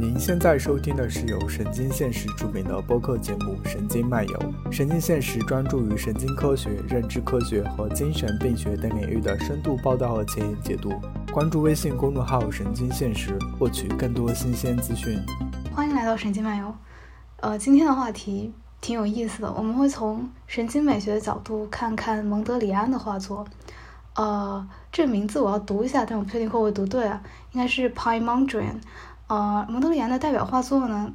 您现在收听的是由神经现实出品的播客节目《神经漫游》。神经现实专注于神经科学、认知科学和精神病学等领域的深度报道和前沿解读。关注微信公众号“神经现实”，获取更多新鲜资讯。欢迎来到神经漫游。呃，今天的话题挺有意思的，我们会从神经美学的角度看看蒙德里安的画作。呃，这名字我要读一下，但我不确定会不会读对啊。应该是 Pi Mondrian。呃，蒙德里安的代表画作呢，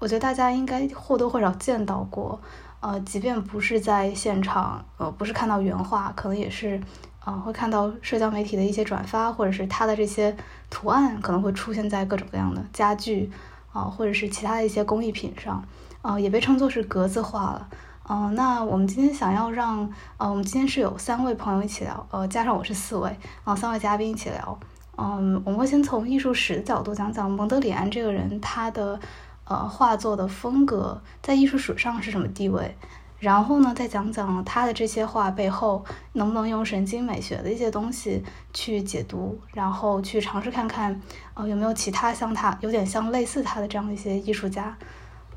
我觉得大家应该或多或少见到过。呃，即便不是在现场，呃，不是看到原画，可能也是，呃，会看到社交媒体的一些转发，或者是他的这些图案可能会出现在各种各样的家具啊，或者是其他的一些工艺品上，呃，也被称作是格子画了。嗯，那我们今天想要让，呃，我们今天是有三位朋友一起聊，呃，加上我是四位，啊，三位嘉宾一起聊。嗯，我们会先从艺术史的角度讲讲蒙德里安这个人，他的呃画作的风格在艺术史上是什么地位，然后呢，再讲讲他的这些画背后能不能用神经美学的一些东西去解读，然后去尝试看看，呃，有没有其他像他有点像类似他的这样的一些艺术家。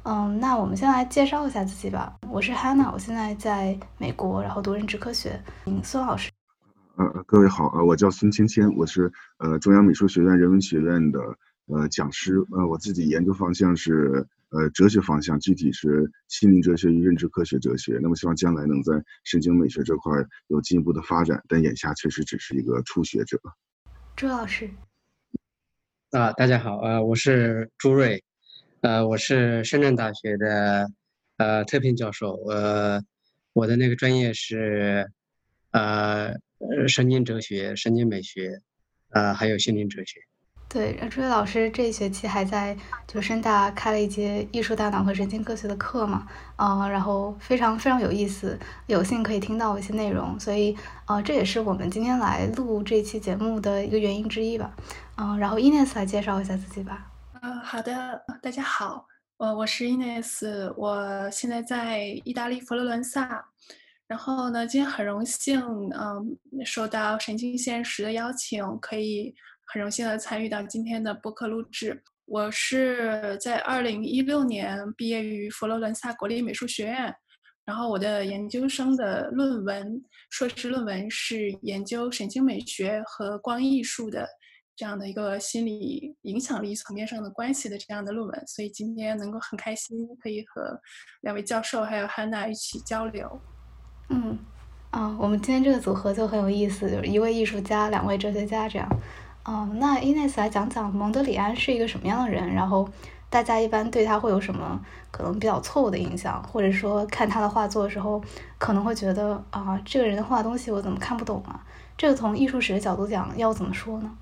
嗯，那我们先来介绍一下自己吧。我是 Hannah，我现在在美国，然后读认知科学。嗯，孙老师。呃，各位好，呃，我叫孙芊芊，我是呃中央美术学院人文学院的呃讲师，呃，我自己研究方向是呃哲学方向，具体是心灵哲学与认知科学哲学。那么希望将来能在神经美学这块有进一步的发展，但眼下确实只是一个初学者。朱老师，啊，大家好，呃，我是朱瑞，呃，我是深圳大学的呃特聘教授，呃，我的那个专业是呃。呃，神经哲学、神经美学，呃，还有心灵哲学。对，朱伟老师这一学期还在就深大开了一节艺术大脑和神经科学的课嘛，呃，然后非常非常有意思，有幸可以听到一些内容，所以呃，这也是我们今天来录这期节目的一个原因之一吧。嗯，然后 Ines 来介绍一下自己吧。呃，好的，大家好，我，我是 Ines，我现在在意大利佛罗伦萨。然后呢，今天很荣幸，嗯，受到神经现实的邀请，可以很荣幸的参与到今天的播客录制。我是在二零一六年毕业于佛罗伦萨国立美术学院，然后我的研究生的论文，硕士论文是研究神经美学和光艺术的这样的一个心理影响力层面上的关系的这样的论文，所以今天能够很开心，可以和两位教授还有汉娜一起交流。嗯，啊，我们今天这个组合就很有意思，就是一位艺术家，两位哲学家这样。嗯，那 Ines 来讲讲蒙德里安是一个什么样的人，然后大家一般对他会有什么可能比较错误的印象，或者说看他的画作的时候可能会觉得啊，这个人画东西我怎么看不懂啊？这个从艺术史的角度讲要怎么说呢？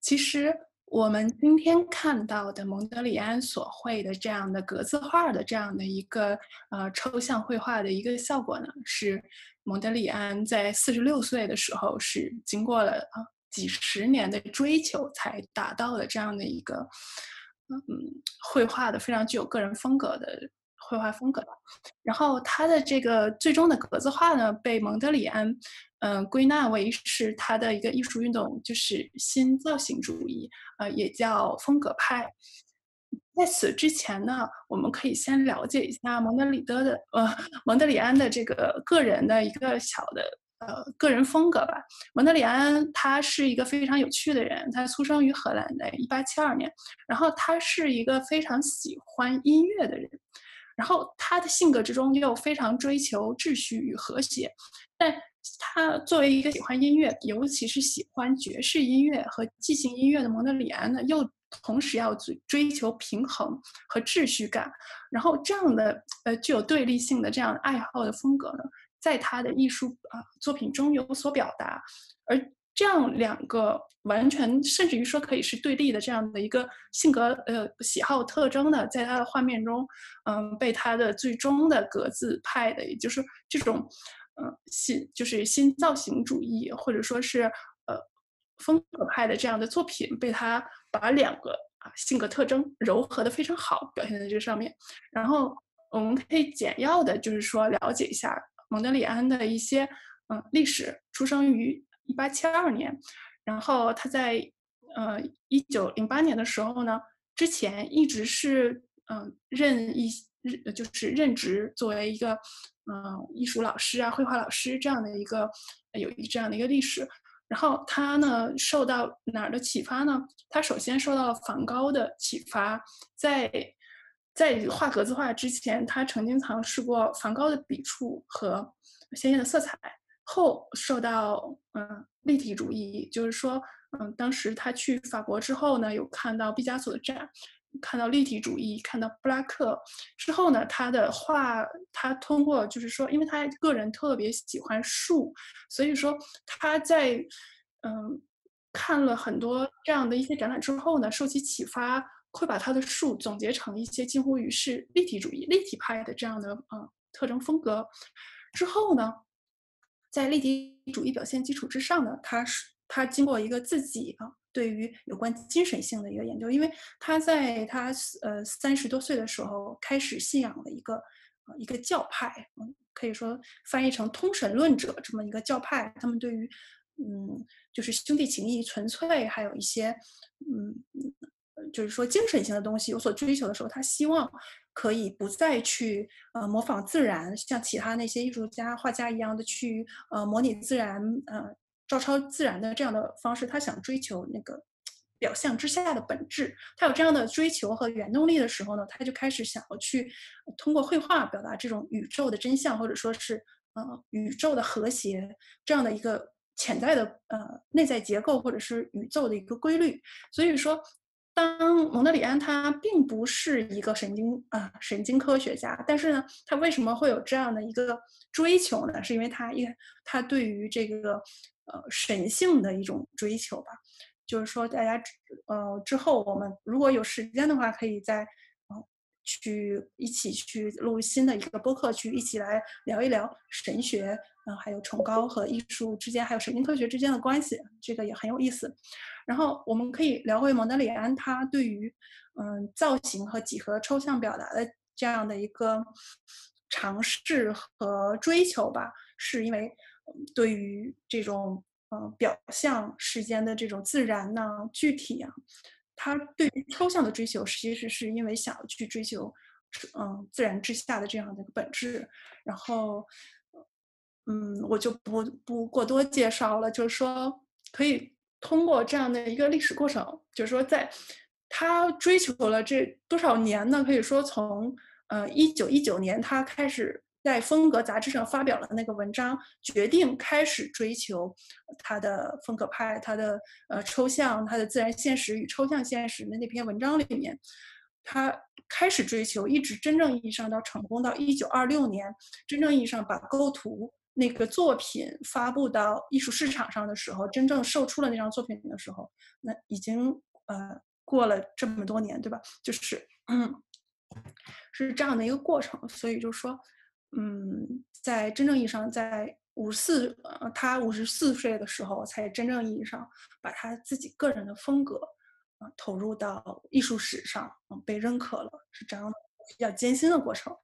其实。我们今天看到的蒙德里安所绘的这样的格子画的这样的一个呃抽象绘画的一个效果呢，是蒙德里安在四十六岁的时候是经过了啊几十年的追求才达到的这样的一个嗯绘画的非常具有个人风格的绘画风格。然后他的这个最终的格子画呢，被蒙德里安。嗯，归纳为是他的一个艺术运动，就是新造型主义，呃，也叫风格派。在此之前呢，我们可以先了解一下蒙德里德的，呃，蒙德里安的这个个人的一个小的，呃，个人风格吧。蒙德里安他是一个非常有趣的人，他出生于荷兰的1872年，然后他是一个非常喜欢音乐的人，然后他的性格之中又非常追求秩序与和谐，但。他作为一个喜欢音乐，尤其是喜欢爵士音乐和即兴音乐的蒙德里安呢，又同时要追追求平衡和秩序感，然后这样的呃具有对立性的这样爱好的风格呢，在他的艺术啊作品中有所表达，而这样两个完全甚至于说可以是对立的这样的一个性格呃喜好特征呢，在他的画面中，嗯，被他的最终的格子派的，也就是这种。嗯，新就是新造型主义，或者说是呃风格派的这样的作品，被他把两个啊性格特征柔和的非常好，表现在这上面。然后我们可以简要的，就是说了解一下蒙德里安的一些嗯历史，出生于一八七二年，然后他在呃一九零八年的时候呢，之前一直是嗯任一就是任职作为一个嗯艺术老师啊、绘画老师这样的一个有一这样的一个历史。然后他呢，受到哪儿的启发呢？他首先受到了梵高的启发，在在画格子画之前，他曾经尝试过梵高的笔触和鲜艳的色彩。后受到嗯立体主义，就是说嗯，当时他去法国之后呢，有看到毕加索的展。看到立体主义，看到布拉克之后呢，他的画，他通过就是说，因为他个人特别喜欢树，所以说他在嗯看了很多这样的一些展览之后呢，受其启发，会把他的树总结成一些近乎于是立体主义、立体派的这样的嗯特征风格。之后呢，在立体主义表现基础之上呢，他是他经过一个自己啊。对于有关精神性的一个研究，因为他在他呃三十多岁的时候开始信仰了一个呃一个教派，嗯，可以说翻译成通神论者这么一个教派。他们对于嗯就是兄弟情谊、纯粹，还有一些嗯就是说精神性的东西有所追求的时候，他希望可以不再去呃模仿自然，像其他那些艺术家、画家一样的去呃模拟自然，呃。照抄自然的这样的方式，他想追求那个表象之下的本质。他有这样的追求和原动力的时候呢，他就开始想要去通过绘画表达这种宇宙的真相，或者说是呃宇宙的和谐这样的一个潜在的呃内在结构，或者是宇宙的一个规律。所以说。当蒙德里安他并不是一个神经啊神经科学家，但是呢，他为什么会有这样的一个追求呢？是因为他一他对于这个呃神性的一种追求吧。就是说，大家呃之后我们如果有时间的话，可以在。去一起去录新的一个播客，去一起来聊一聊神学，嗯，还有崇高和艺术之间，还有神经科学之间的关系，这个也很有意思。然后我们可以聊回蒙德里安他对于嗯造型和几何抽象表达的这样的一个尝试和追求吧，是因为对于这种嗯表象世间的这种自然呢、具体啊。他对于抽象的追求，其实是因为想要去追求，嗯，自然之下的这样的一个本质。然后，嗯，我就不不过多介绍了，就是说，可以通过这样的一个历史过程，就是说，在他追求了这多少年呢？可以说从呃一九一九年他开始。在《风格》杂志上发表了那个文章，决定开始追求他的风格派，他的呃抽象，他的自然现实与抽象现实的那篇文章里面，他开始追求，一直真正意义上到成功到一九二六年，真正意义上把构图那个作品发布到艺术市场上的时候，真正售出了那张作品的时候，那已经呃过了这么多年，对吧？就是嗯，是这样的一个过程，所以就说。嗯，在真正意义上，在五十四呃，他五十四岁的时候，才真正意义上把他自己个人的风格啊投入到艺术史上，嗯，被认可了，是这样比较艰辛的过程。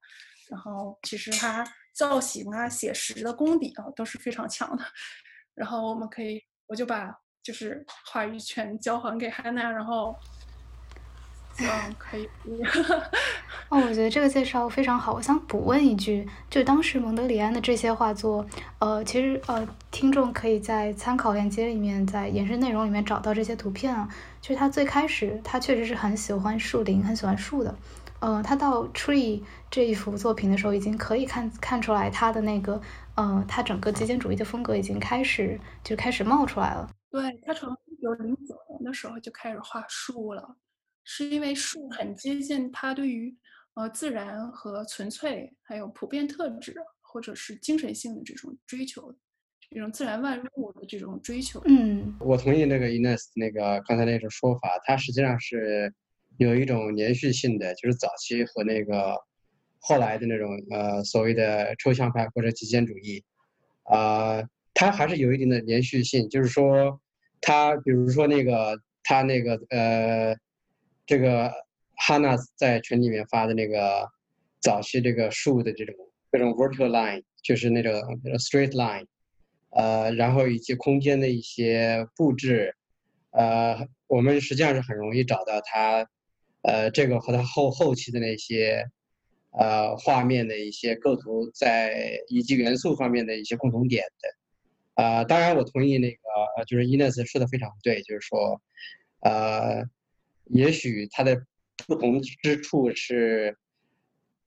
然后，其实他造型啊、写实的功底啊都是非常强的。然后，我们可以，我就把就是话语权交还给汉娜，然后。嗯，可以。哦，我觉得这个介绍非常好。我想补问一句，就当时蒙德里安的这些画作，呃，其实呃，听众可以在参考链接里面，在延伸内容里面找到这些图片啊。就是他最开始，他确实是很喜欢树林，很喜欢树的。呃，他到 Tree 这一幅作品的时候，已经可以看看出来他的那个，呃，他整个极简主义的风格已经开始就开始冒出来了。对他从一九零九年的时候就开始画树了。是因为树很接近它对于呃自然和纯粹，还有普遍特质或者是精神性的这种追求，这种自然万物的这种追求。嗯，我同意那个 Ines 那个刚才那种说法，它实际上是有一种连续性的，就是早期和那个后来的那种呃所谓的抽象派或者极简主义，啊，它还是有一定的连续性，就是说，它比如说那个它那个呃。这个哈娜在群里面发的那个早期这个树的这种各种 vertical line，就是那种 straight line，呃，然后以及空间的一些布置，呃，我们实际上是很容易找到它，呃，这个和它后后期的那些，呃，画面的一些构图在以及元素方面的一些共同点的。啊，当然我同意那个，就是 Ines 说的非常对，就是说，呃，也许他的不同之处是。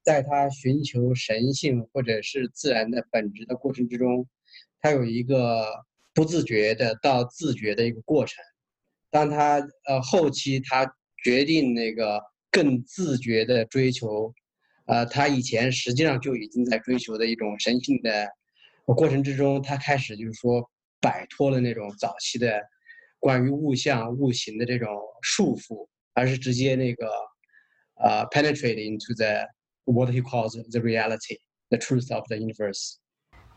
在他寻求神性或者是自然的本质的过程之中，他有一个不自觉的到自觉的一个过程。当他呃后期他决定那个更自觉的追求，呃，他以前实际上就已经在追求的一种神性的过程之中，他开始就是说摆脱了那种早期的关于物象物形的这种束缚，而是直接那个呃 penetrate into the What he calls the reality, the truth of the universe。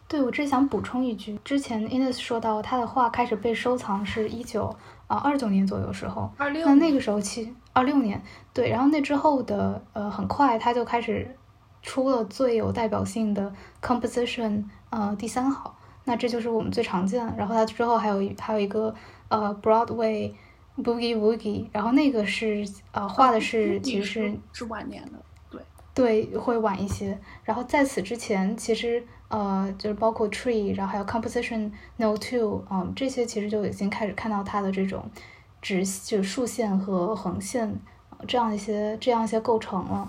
对我只想补充一句，之前 Ines 说到他的画开始被收藏是一九啊二九年左右时候，二六那那个时候期二六年对，然后那之后的呃很快他就开始出了最有代表性的 composition 呃第三号，那这就是我们最常见，然后他之后还有还有一个呃 Broadway Boogie Woogie，然后那个是呃画的是其实是是晚年的。对，会晚一些。然后在此之前，其实呃，就是包括 tree，然后还有 composition no two，嗯，这些其实就已经开始看到它的这种直就是竖线和横线这样一些这样一些构成了。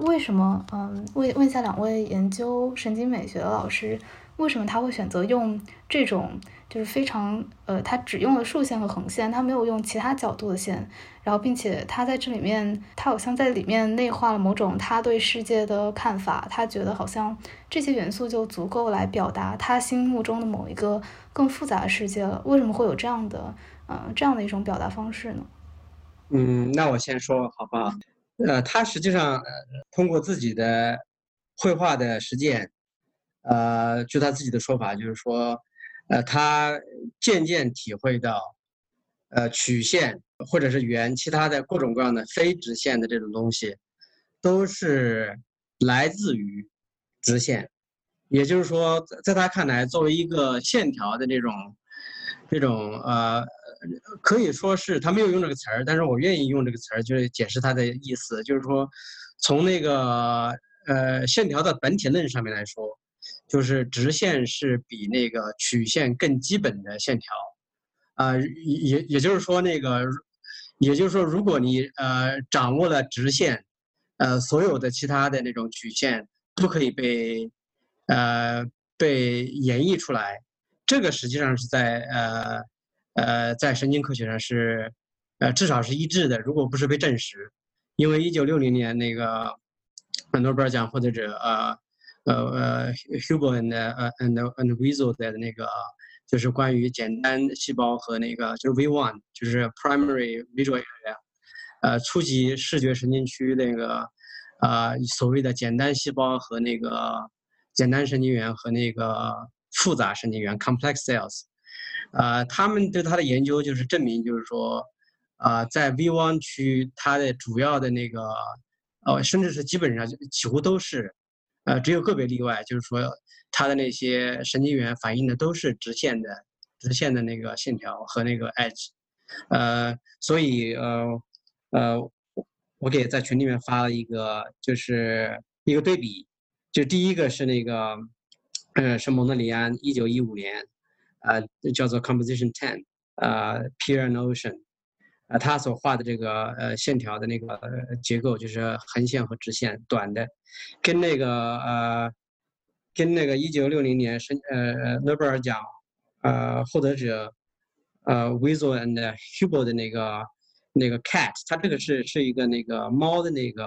为什么？嗯，问问一下两位研究神经美学的老师，为什么他会选择用这种？就是非常呃，他只用了竖线和横线，他没有用其他角度的线，然后并且他在这里面，他好像在里面内化了某种他对世界的看法，他觉得好像这些元素就足够来表达他心目中的某一个更复杂的世界了。为什么会有这样的呃这样的一种表达方式呢？嗯，那我先说好吧？呃，他实际上呃通过自己的绘画的实践，呃，就他自己的说法就是说。呃，他渐渐体会到，呃，曲线或者是圆，其他的各种各样的非直线的这种东西，都是来自于直线。也就是说，在他看来，作为一个线条的这种这种呃，可以说是他没有用这个词儿，但是我愿意用这个词儿，就是解释他的意思，就是说，从那个呃线条的本体论上面来说。就是直线是比那个曲线更基本的线条，啊，也也就是说那个，也就是说，如果你呃掌握了直线，呃，所有的其他的那种曲线都可以被呃被演绎出来。这个实际上是在呃呃在神经科学上是呃至少是一致的，如果不是被证实，因为一九六零年那个诺贝尔奖获得者呃。呃呃，Hugo and 呃 and and Visual 的那个就是关于简单细胞和那个就是 V one，就是 Primary Visual Area，呃，初级视觉神经区那个呃所谓的简单细胞和那个简单神经元和那个复杂神经元 Complex Cells，呃，他们对它的研究就是证明就是说，啊，在 V one 区它的主要的那个呃，甚至是基本上几乎都是。呃，只有个别例外，就是说，它的那些神经元反映的都是直线的、直线的那个线条和那个 edge，呃，所以呃呃，我给在群里面发了一个，就是一个对比，就第一个是那个，呃，是蒙德里安一九一五年，呃，叫做 Composition Ten，呃，Pier and Ocean。呃，他所画的这个呃线条的那个结构就是横线和直线，短的，跟那个呃，跟那个一九六零年申呃诺贝尔奖呃获得者呃 w i s o and Hubel 的那个那个 cat，它这个是是一个那个猫的那个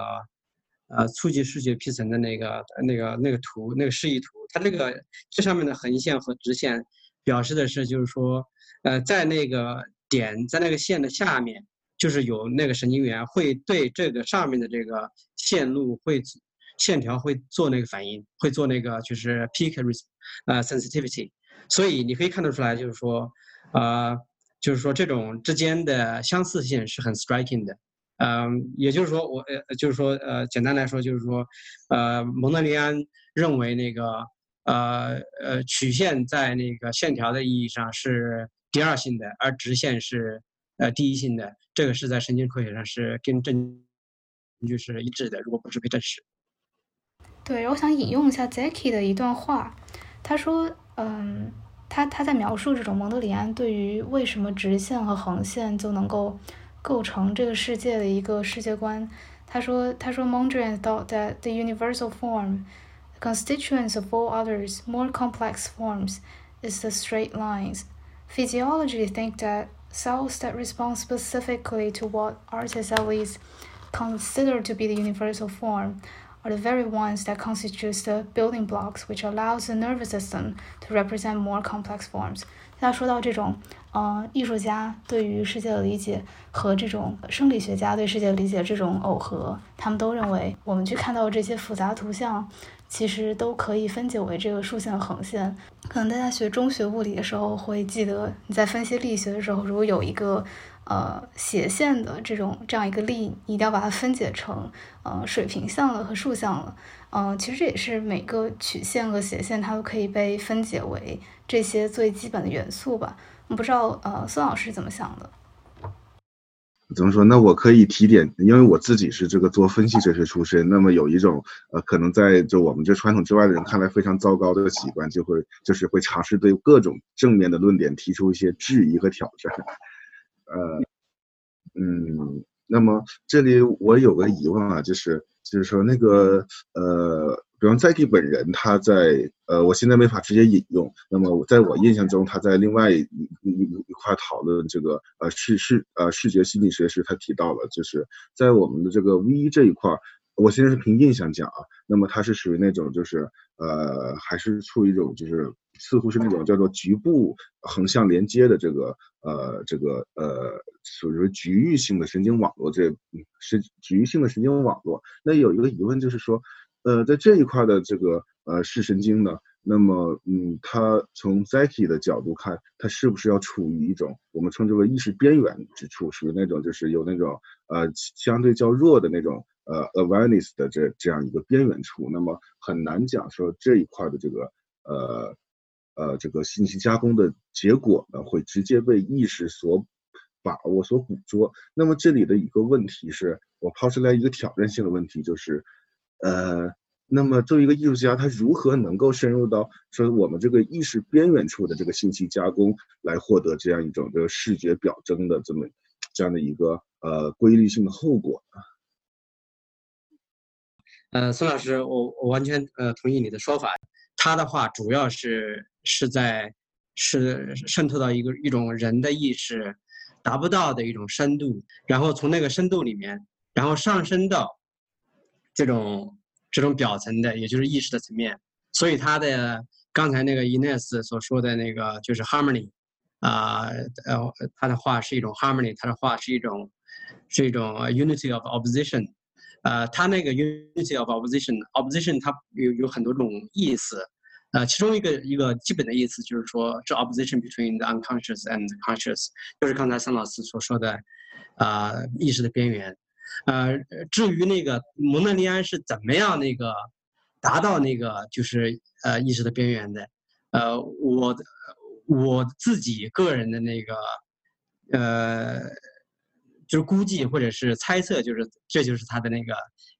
呃初级视觉皮层的那个那个那个图那个示意图，它这个这上面的横线和直线表示的是就是说呃在那个。点在那个线的下面，就是有那个神经元会对这个上面的这个线路会线条会做那个反应，会做那个就是 peak res 呃 sensitivity。所以你可以看得出来，就是说，呃，就是说这种之间的相似性是很 striking 的。嗯，也就是说，我呃就是说呃简单来说就是说，呃蒙德里安认为那个呃呃曲线在那个线条的意义上是。第二性的，而直线是呃第一性的，这个是在神经科学上是跟证据是一致的，如果不是被证实。对，我想引用一下 Zeki 的一段话，他说，嗯，他他在描述这种蒙德里安对于为什么直线和横线就能够构成这个世界的一个世界观。他说，他说，Mondrian thought that the universal form, constituents of all others more complex forms, is the straight lines. Physiology think that cells that respond specifically to what artists at least consider to be the universal form are the very ones that constitute the building blocks which allows the nervous system to represent more complex forms. 他说到这种，呃，艺术家对于世界的理解和这种生理学家对世界的理解这种耦合，他们都认为我们去看到这些复杂图像， 其实都可以分解为这个竖线横线。可能大家学中学物理的时候会记得，你在分析力学的时候，如果有一个呃，斜线的这种这样一个力，你一定要把它分解成呃水平向了和竖向了。嗯，其实这也是每个曲线和斜线它都可以被分解为这些最基本的元素吧。不知道呃孙老师怎么想的？怎么说？那我可以提点，因为我自己是这个做分析哲学出身，那么有一种呃可能在就我们这传统之外的人看来非常糟糕的习惯，就会就是会尝试对各种正面的论点提出一些质疑和挑战。呃，嗯，那么这里我有个疑问啊，就是就是说那个呃，比方在地本人他在呃，我现在没法直接引用。那么我在我印象中，他在另外一一一块讨论这个呃视视呃视觉心理学时，他提到了，就是在我们的这个 V 这一块，我现在是凭印象讲啊，那么它是属于那种就是呃，还是处于一种就是。似乎是那种叫做局部横向连接的这个呃这个呃属于局域性的神经网络，这是局域性的神经网络。那有一个疑问就是说，呃，在这一块的这个呃视神经呢，那么嗯，它从 Zeki 的角度看，它是不是要处于一种我们称之为意识边缘之处，属于那种就是有那种呃相对较弱的那种呃 awareness 的这这样一个边缘处？那么很难讲说这一块的这个呃。呃，这个信息加工的结果呢，会直接被意识所把握、所捕捉。那么这里的一个问题是，我抛出来一个挑战性的问题，就是，呃，那么作为一个艺术家，他如何能够深入到说我们这个意识边缘处的这个信息加工，来获得这样一种这个视觉表征的这么这样的一个呃规律性的后果呢？呃，孙老师，我我完全呃同意你的说法。他的话主要是是在是渗透到一个一种人的意识达不到的一种深度，然后从那个深度里面，然后上升到这种这种表层的，也就是意识的层面。所以他的刚才那个 Ines 所说的那个就是 harmony，啊呃他的话是一种 harmony，他的话是一种是一种 unity of opposition。呃，他那个 unity of opposition，opposition 它有有很多种意思，呃，其中一个一个基本的意思就是说，这 opposition between the unconscious and the conscious，就是刚才桑老师所说的，啊，意识的边缘。呃，至于那个蒙德里安是怎么样那个达到那个就是呃意识的边缘的，呃，我我自己个人的那个，呃。就是估计或者是猜测，就是这就是他的那个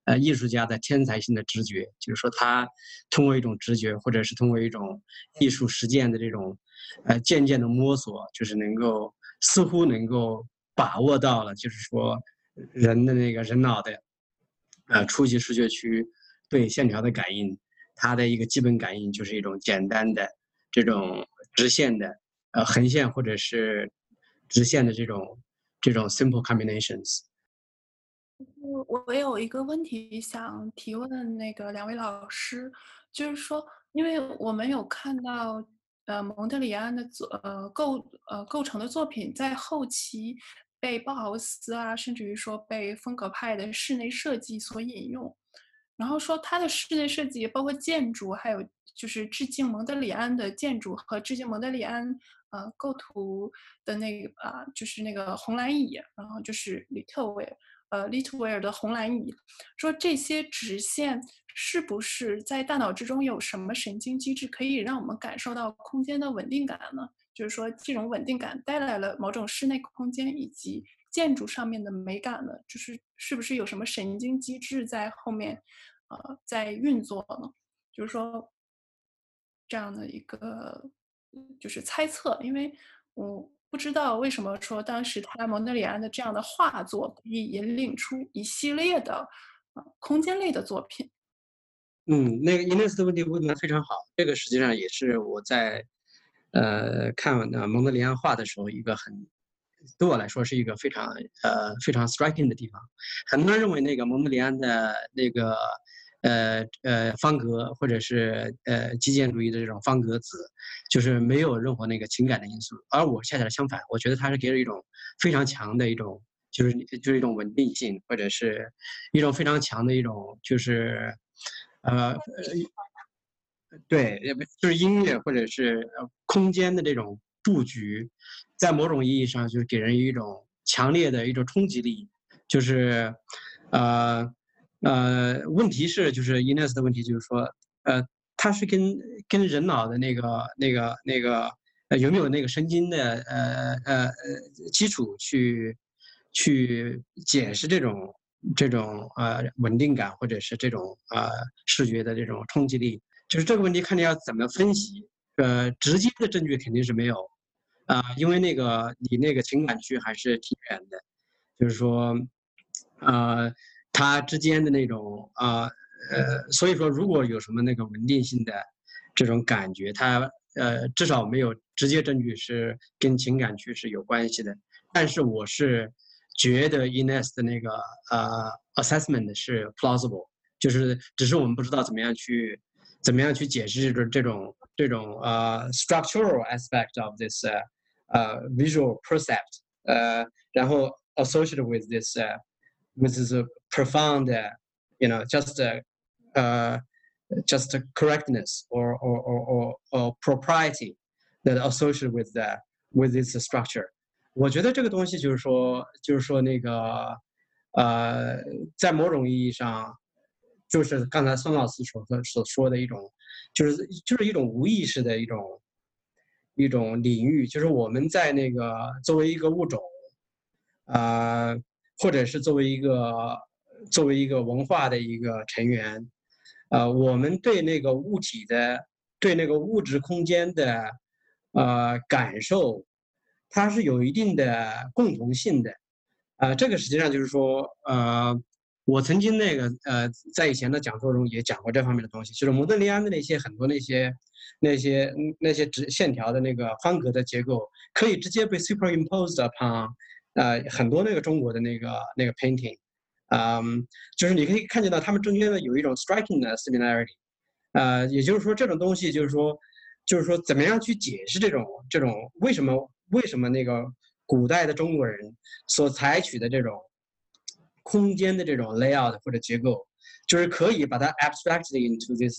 呃艺术家的天才性的直觉，就是说他通过一种直觉，或者是通过一种艺术实践的这种呃渐渐的摸索，就是能够似乎能够把握到了，就是说人的那个人脑的呃初级视觉区对线条的感应，它的一个基本感应就是一种简单的这种直线的呃横线或者是直线的这种。这种 simple combinations。我我有一个问题想提问那个两位老师，就是说，因为我们有看到呃蒙德里安的作呃构呃构成的作品在后期被包豪斯啊，甚至于说被风格派的室内设计所引用，然后说他的室内设计包括建筑，还有就是致敬蒙德里安的建筑和致敬蒙德里安。呃，构图的那个啊，就是那个红蓝椅，然后就是李特维呃，李特维尔的红蓝椅，说这些直线是不是在大脑之中有什么神经机制可以让我们感受到空间的稳定感呢？就是说这种稳定感带来了某种室内空间以及建筑上面的美感呢？就是是不是有什么神经机制在后面，呃，在运作呢？就是说这样的一个就是猜测，因为我不知道为什么说当时他蒙德里安的这样的画作可以引领出一系列的呃空间类的作品。嗯，那个 Ines 的问题问的非常好，这个实际上也是我在呃看那蒙德里安画的时候一个很对我来说是一个非常呃非常 striking 的地方。很多人认为那个蒙德里安的那个呃呃方格或者是呃极简主义的这种方格子，就是没有任何那个情感的因素，而我恰恰相反，我觉得它是给人一种非常强的一种就是就是一种稳定性，或者是一种非常强的一种就是。呃呃，对，就是音乐或者是呃空间的这种布局，在某种意义上就给人一种强烈的一种冲击力。就是，呃呃，问题是就是 Ines 的问题就是说，呃，它是跟跟人脑的那个那个那个呃有没有那个神经的呃呃呃基础去去解释这种。这种呃稳定感，或者是这种呃视觉的这种冲击力，就是这个问题，看你要怎么分析。呃，直接的证据肯定是没有，啊，因为那个离那个情感区还是挺远的。就是说，呃，它之间的那种啊呃，所以说如果有什么那个稳定性的这种感觉，它呃至少没有直接证据是跟情感区是有关系的。但是我是。觉得 Ines 的那个呃 assessment 是 plausible，就是只是我们不知道怎么样去怎么样去解释这种这种这种呃 structural aspect of this 呃 visual percept，呃然后 associated with this with this profound you know just uh just correctness or or or or propriety that associated with the with this structure。我觉得这个东西就是说，就是说那个，呃，在某种意义上， 就是刚才孙老师所说所说的一种，就是就是一种无意识的一种一种领域，就是我们在那个作为一个物种，啊，或者是作为一个作为一个文化的一个成员，呃，我们对那个物体的对那个物质空间的呃感受。它是有一定的共同性的，啊，这个实际上就是说，呃，我曾经那个呃，在以前的讲座中也讲过这方面的东西，就是蒙德里安的那些很多那些那些那些直线条的那个方格的结构，可以直接被 superimposed upon，呃，很多那个中国的那个那个 painting，嗯，就是你可以看见到他们中间的有一种 striking 的 similarity，呃，也就是说这种东西就是说，就是说怎么样去解释这种这种为什么？为什么那个古代的中国人所采取的这种空间的这种 layout 或者结构，就是可以把它 abstracted into this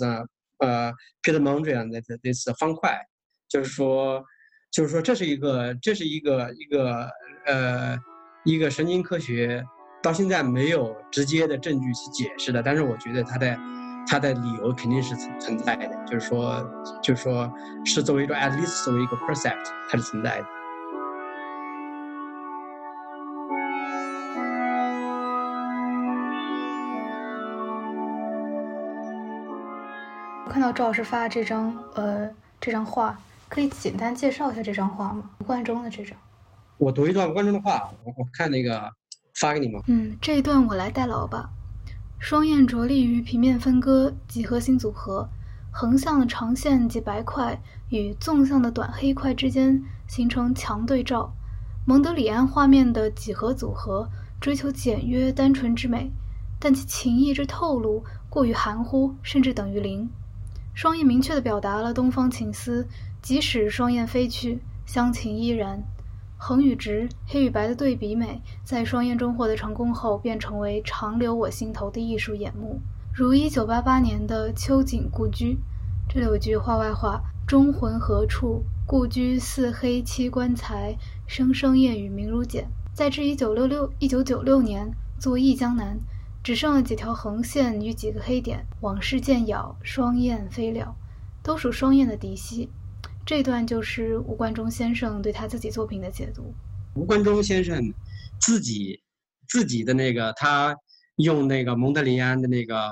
呃 Piedmont 的 this 方块，就是说，就是说这是一个这是一个一个呃一个神经科学到现在没有直接的证据去解释的，但是我觉得它的它的理由肯定是存存在的，就是说就是说是作为一种 at least 作为一个 percept 它是存在的。到赵老师发的这张呃这张画，可以简单介绍一下这张画吗？吴冠中的这张。我读一段吴冠中的话，我我看那个发给你吗？嗯，这一段我来代劳吧。双燕着力于平面分割几何形组合，横向的长线及白块与纵向的短黑块之间形成强对照。蒙德里安画面的几何组合追求简约单纯之美，但其情意之透露过于含糊，甚至等于零。双燕明确地表达了东方情思，即使双燕飞去，乡情依然。横与直、黑与白的对比美，在双燕中获得成功后，便成为长留我心头的艺术眼目。如一九八八年的《秋瑾故居》，这里有句画外话：“忠魂何处？故居似黑漆棺材，声声夜雨明如剪。”再至一九六六一九九六年，作《忆江南》。只剩了几条横线与几个黑点，往事渐杳，双燕飞了，都属双燕的嫡系。这段就是吴冠中先生对他自己作品的解读。吴冠中先生自己自己的那个，他用那个蒙德里安的那个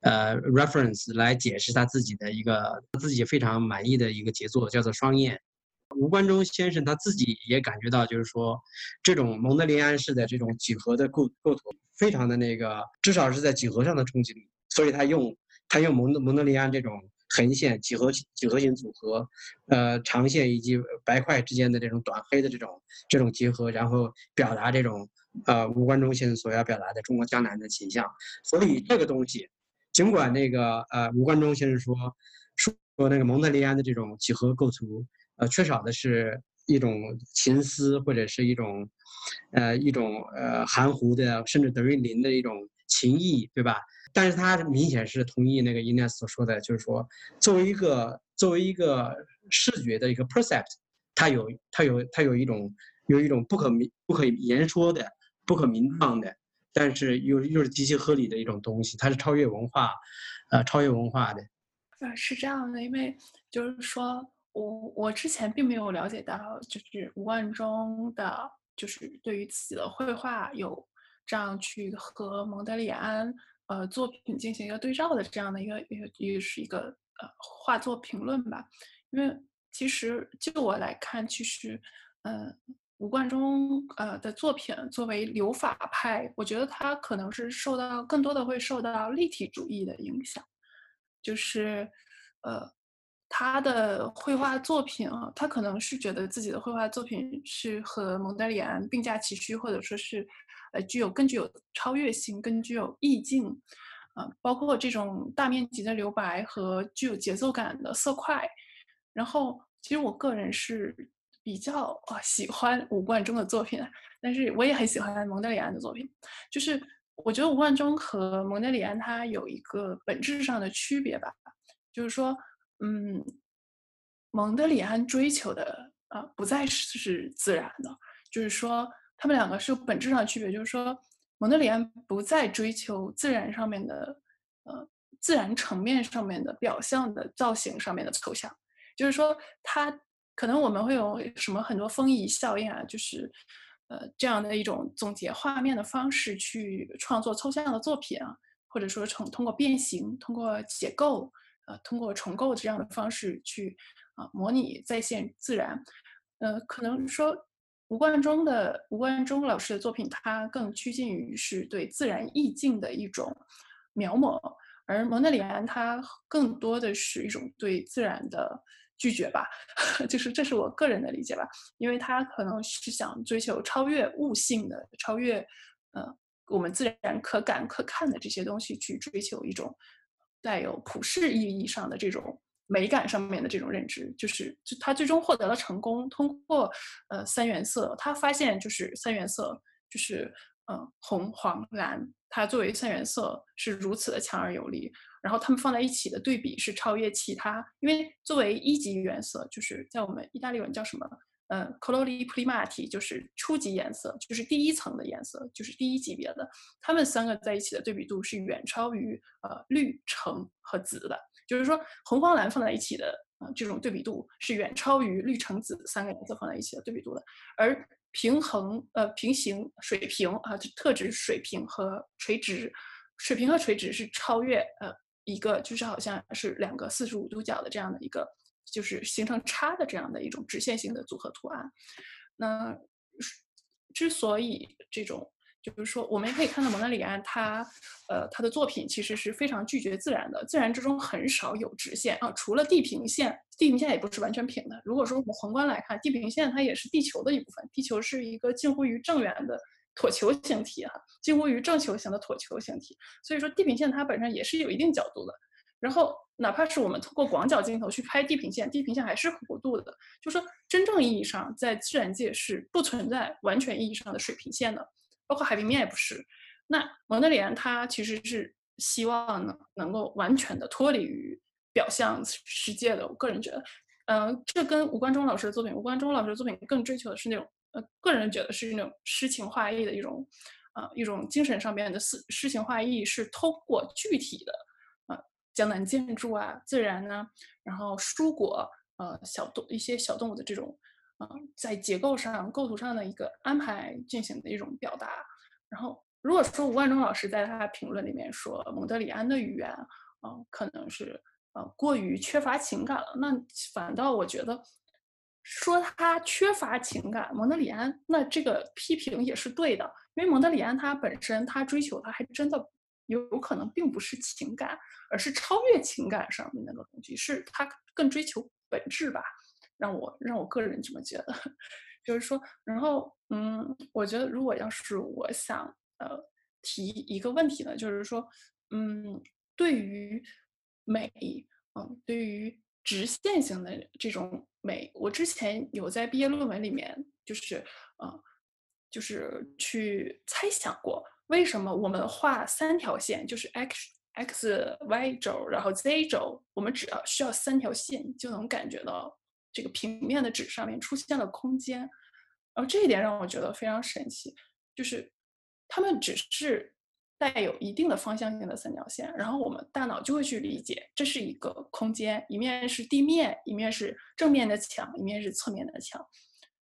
呃 reference 来解释他自己的一个自己非常满意的一个杰作，叫做《双燕》。吴冠中先生他自己也感觉到，就是说这种蒙德里安式的这种几何的构构图，非常的那个，至少是在几何上的冲击力，所以他用他用蒙德蒙德里安这种。横线几何几何形组合，呃，长线以及白块之间的这种短黑的这种这种结合，然后表达这种呃吴冠中先生所要表达的中国江南的形象。所以这个东西，尽管那个呃吴冠中先生说说那个蒙德里安的这种几何构图，呃，缺少的是一种情思或者是一种呃一种呃含糊的甚至等于零的一种情意，对吧？但是他明显是同意那个 Ines 所说的，就是说，作为一个作为一个视觉的一个 percept，它有它有它有一种有一种不可明不可言说的不可名状的，但是又又是极其合理的一种东西，它是超越文化，呃，超越文化的。呃，是这样的，因为就是说我我之前并没有了解到，就是吴冠中的，就是对于自己的绘画有这样去和蒙德里安。呃，作品进行一个对照的这样的一个一个也是一个呃画作评论吧，因为其实就我来看，其实嗯，吴冠中呃的作品作为留法派，我觉得他可能是受到更多的会受到立体主义的影响，就是呃他的绘画作品啊，他可能是觉得自己的绘画作品是和蒙德里安并驾齐驱，或者说是。呃，具有更具有超越性、更具有意境，啊，包括这种大面积的留白和具有节奏感的色块。然后，其实我个人是比较啊喜欢吴冠中的作品，但是我也很喜欢蒙德里安的作品。就是我觉得吴冠中和蒙德里安他有一个本质上的区别吧，就是说，嗯，蒙德里安追求的啊不再是自然的，就是说。他们两个是有本质上的区别，就是说，蒙德里安不再追求自然上面的，呃，自然层面上面的表象的造型上面的抽象，就是说，他可能我们会有什么很多风仪效应啊，就是，呃，这样的一种总结画面的方式去创作抽象的作品啊，或者说从通过变形、通过解构、呃，通过重构这样的方式去啊模拟再现自然，呃，可能说。吴冠中的吴冠中老师的作品，他更趋近于是对自然意境的一种描摹，而蒙德里安他更多的是一种对自然的拒绝吧，就是这是我个人的理解吧，因为他可能是想追求超越物性的，超越呃我们自然可感可看的这些东西，去追求一种带有普世意义上的这种。美感上面的这种认知，就是就他最终获得了成功。通过呃三原色，他发现就是三原色，就是嗯红黄蓝，它作为三原色是如此的强而有力。然后它们放在一起的对比是超越其他，因为作为一级原色，就是在我们意大利文叫什么？嗯，colori primati 就是初级颜色，就是第一层的颜色，就是第一级别的。它们三个在一起的对比度是远超于呃绿、橙和紫的。就是说，红、黄、蓝放在一起的啊，这种对比度是远超于绿、橙、紫三个颜色放在一起的对比度的。而平衡、呃平行、水平啊，特指水平和垂直，水平和垂直是超越呃一个，就是好像是两个四十五度角的这样的一个，就是形成叉的这样的一种直线型的组合图案。那之所以这种。就是说，我们也可以看到蒙德里安他，呃，他的作品其实是非常拒绝自然的，自然之中很少有直线啊，除了地平线，地平线也不是完全平的。如果说我们宏观来看，地平线它也是地球的一部分，地球是一个近乎于正圆的椭球形体哈，近乎于正球形的椭球形体，所以说地平线它本身也是有一定角度的。然后，哪怕是我们通过广角镜头去拍地平线，地平线还是弧度的。就说真正意义上，在自然界是不存在完全意义上的水平线的。包括海平面也不是，那蒙德里安他其实是希望能能够完全的脱离于表象世界的。我个人觉得，嗯，这跟吴冠中老师的作品，吴冠中老师的作品更追求的是那种，呃，个人觉得是那种诗情画意的一种，啊，一种精神上面的诗诗情画意，是通过具体的，江南建筑啊、自然呢，然后蔬果呃小动一些小动物的这种，呃，在结构上、构图上的一个安排进行的一种表达。然后，如果说吴冠中老师在他评论里面说蒙德里安的语言，呃，可能是呃过于缺乏情感了，那反倒我觉得。说他缺乏情感，蒙德里安那这个批评也是对的，因为蒙德里安他本身他追求他还真的有有可能并不是情感，而是超越情感上面那个东西，是他更追求本质吧，让我让我个人这么觉得，就是说，然后嗯，我觉得如果要是我想呃提一个问题呢，就是说，嗯，对于美，嗯，对于。直线型的这种美，我之前有在毕业论文里面，就是呃，就是去猜想过，为什么我们画三条线，就是 x x y 轴，然后 z 轴，我们只要需要三条线就能感觉到这个平面的纸上面出现了空间，然后这一点让我觉得非常神奇，就是他们只是。带有一定的方向性的三条线，然后我们大脑就会去理解这是一个空间，一面是地面，一面是正面的墙，一面是侧面的墙。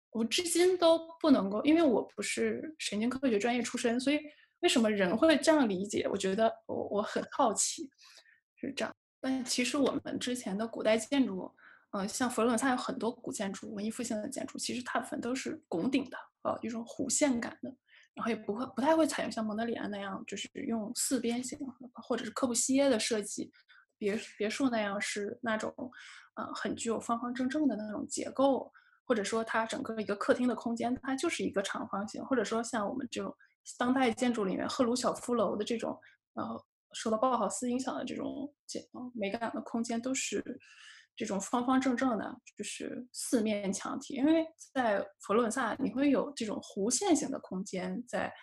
我至今都不能够，因为我不是神经科学专业出身，所以为什么人会这样理解？我觉得我我很好奇，是这样。但其实我们之前的古代建筑，嗯，像佛罗伦萨有很多古建筑，文艺复兴的建筑，其实大部分都是拱顶的，呃，一种弧线感的。然后也不会不太会采用像蒙德里安那样，就是用四边形，或者是柯布西耶的设计别别墅那样是那种，呃，很具有方方正正的那种结构，或者说它整个一个客厅的空间它就是一个长方形，或者说像我们这种当代建筑里面赫鲁晓夫楼的这种，呃，受到包豪斯影响的这种建美感的空间都是。这种方方正正的，就是四面墙体。因为在佛罗伦萨，你会有这种弧线型的空间，在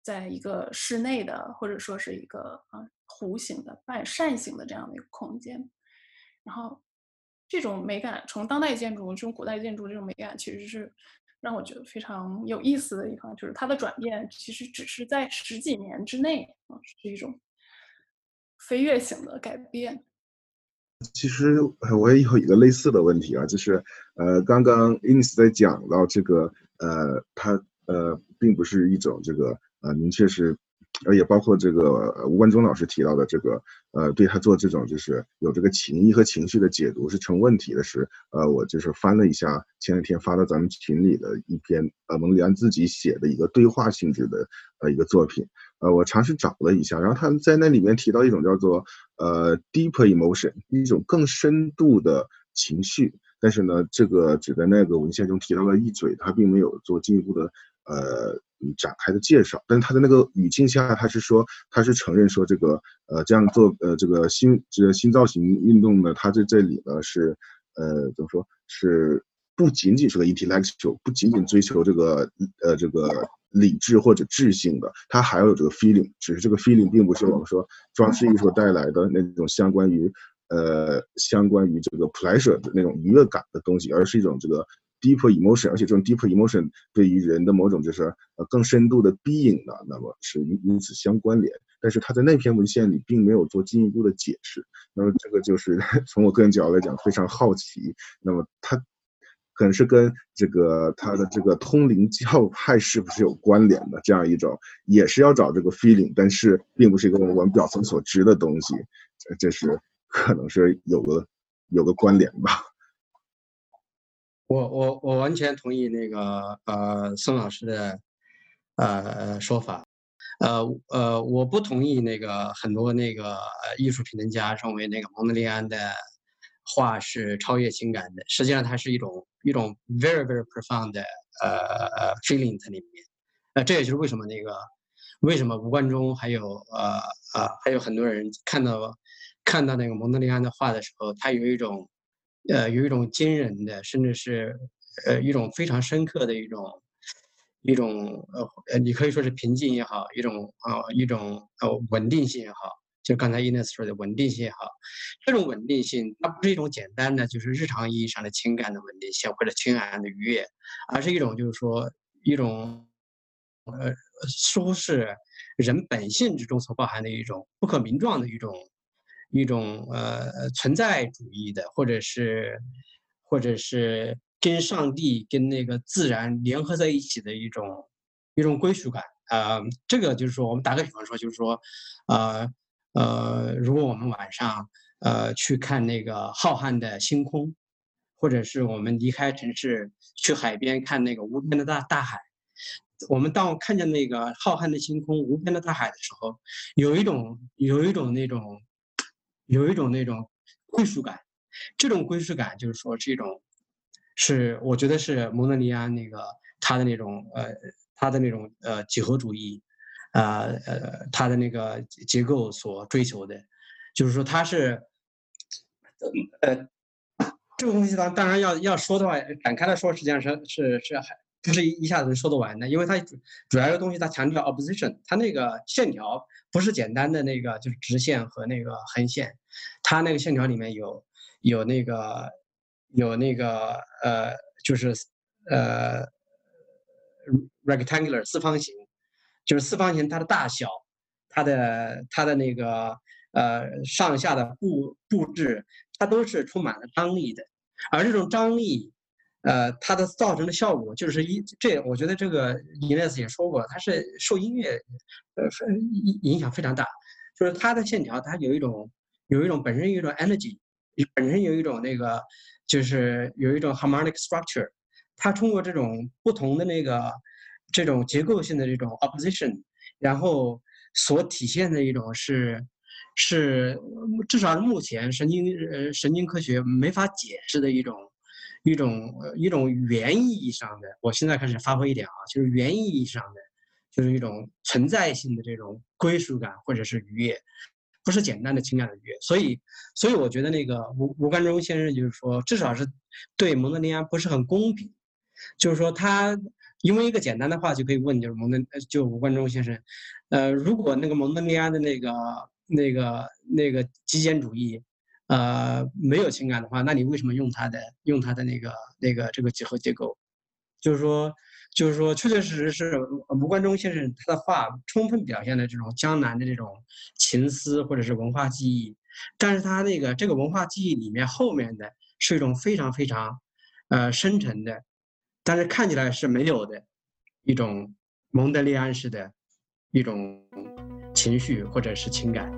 在一个室内的，或者说是一个啊弧形的半扇形的这样的一个空间。然后，这种美感从当代建筑、这种古代建筑这种美感，其实是让我觉得非常有意思的地方，就是它的转变其实只是在十几年之内啊，是一种飞跃型的改变。其实我也有一个类似的问题啊，就是呃，刚刚 Ins 在讲到这个呃，它呃，并不是一种这个呃，明确是。呃，也包括这个吴冠中老师提到的这个，呃，对他做这种就是有这个情谊和情绪的解读是成问题的。是，呃，我就是翻了一下前两天发到咱们群里的一篇，呃，蒙里安自己写的一个对话性质的呃一个作品，呃，我尝试找了一下，然后他在那里面提到一种叫做呃 deep emotion，一种更深度的情绪，但是呢，这个只在那个文献中提到了一嘴，他并没有做进一步的呃。展开的介绍，但是他的那个语境下，他是说，他是承认说这个，呃，这样做，呃，这个新这个新造型运动呢，他在这里呢是，呃，怎么说，是不仅仅是个 intellectual，不仅仅追求这个，呃，这个理智或者智性的，他还要有这个 feeling，只是这个 feeling 并不是我们说装饰艺术带来的那种相关于，呃，相关于这个 pleasure 的那种愉悦感的东西，而是一种这个。Deep emotion，而且这种 deep emotion 对于人的某种就是呃更深度的 being 呢，那么是与因此相关联。但是他在那篇文献里并没有做进一步的解释。那么这个就是 从我个人角度来讲非常好奇。那么他可能是跟这个他的这个通灵教派是不是有关联的？这样一种也是要找这个 feeling，但是并不是一个我们表层所知的东西。这这是可能是有个有个关联吧。我我我完全同意那个呃孙老师的呃说法，呃呃我不同意那个很多那个艺术评论家认为那个蒙德里安的画是超越情感的，实际上它是一种一种 very very profound 的呃 feeling 在里面，那这也就是为什么那个为什么吴冠中还有呃呃还有很多人看到看到那个蒙德里安的画的时候，他有一种。呃，有一种惊人的，甚至是呃一种非常深刻的一种一种呃呃，你可以说是平静也好，一种啊一种呃稳定性也好，就刚才 Ines 说的稳定性也好，这种稳定性它不是一种简单的就是日常意义上的情感的稳定性或者情感的愉悦，而是一种就是说一种呃似乎是人本性之中所包含的一种不可名状的一种。一种呃存在主义的，或者是或者是跟上帝、跟那个自然联合在一起的一种一种归属感。呃，这个就是说，我们打个比方说，就是说，呃呃，如果我们晚上呃去看那个浩瀚的星空，或者是我们离开城市去海边看那个无边的大大海，我们当看见那个浩瀚的星空、无边的大海的时候，有一种有一种那种有一种那种归属感。这种归属感就是说是一种，是我觉得是蒙德里安那个他的那种呃。他的那种呃几何主义，呃呃，他的那个结构所追求的，就是说他是，呃，这个东西当当然要要说的话，展开来说，实际上是是是还不是一下子说得完的，因为它主要的东西它强调 opposition，它那个线条不是简单的那个就是直线和那个横线，它那个线条里面有有那个有那个呃就是呃。rectangular 四方形，就是四方形，它的大小，它的它的那个呃上下的布布置，它都是充满了张力的。而这种张力，呃，它的造成的效果就是一这，我觉得这个 Ines 也说过，它是受音乐呃影影响非常大。就是它的线条，它有一种有一种本身有一种 energy，本身有一种那个就是有一种 harmonic structure。它通过这种不同的那个这种结构性的这种 opposition，然后所体现的一种是是至少是目前神经呃神经科学没法解释的一种一种一种原意义上的。我现在开始发挥一点啊，就是原意义上的，就是一种存在性的这种归属感或者是愉悦，不是简单的情感的愉悦。所以所以我觉得那个吴吴冠中先生就是说，至少是对蒙德里安不是很公平。就是说，他因为一个简单的话就可以问，就是蒙德，就吴冠中先生，呃，如果那个蒙德利安的那个、那个、那个极简主义，呃，没有情感的话，那你为什么用他的、用他的那个、那个这个几何结构？就是说，就是说，确确实实是吴冠中先生他的话充分表现了这种江南的这种情思或者是文化记忆，但是他那个这个文化记忆里面后面的是一种非常非常，呃，深沉的。但是看起来是没有的一种蒙德利安式的一种情绪或者是情感。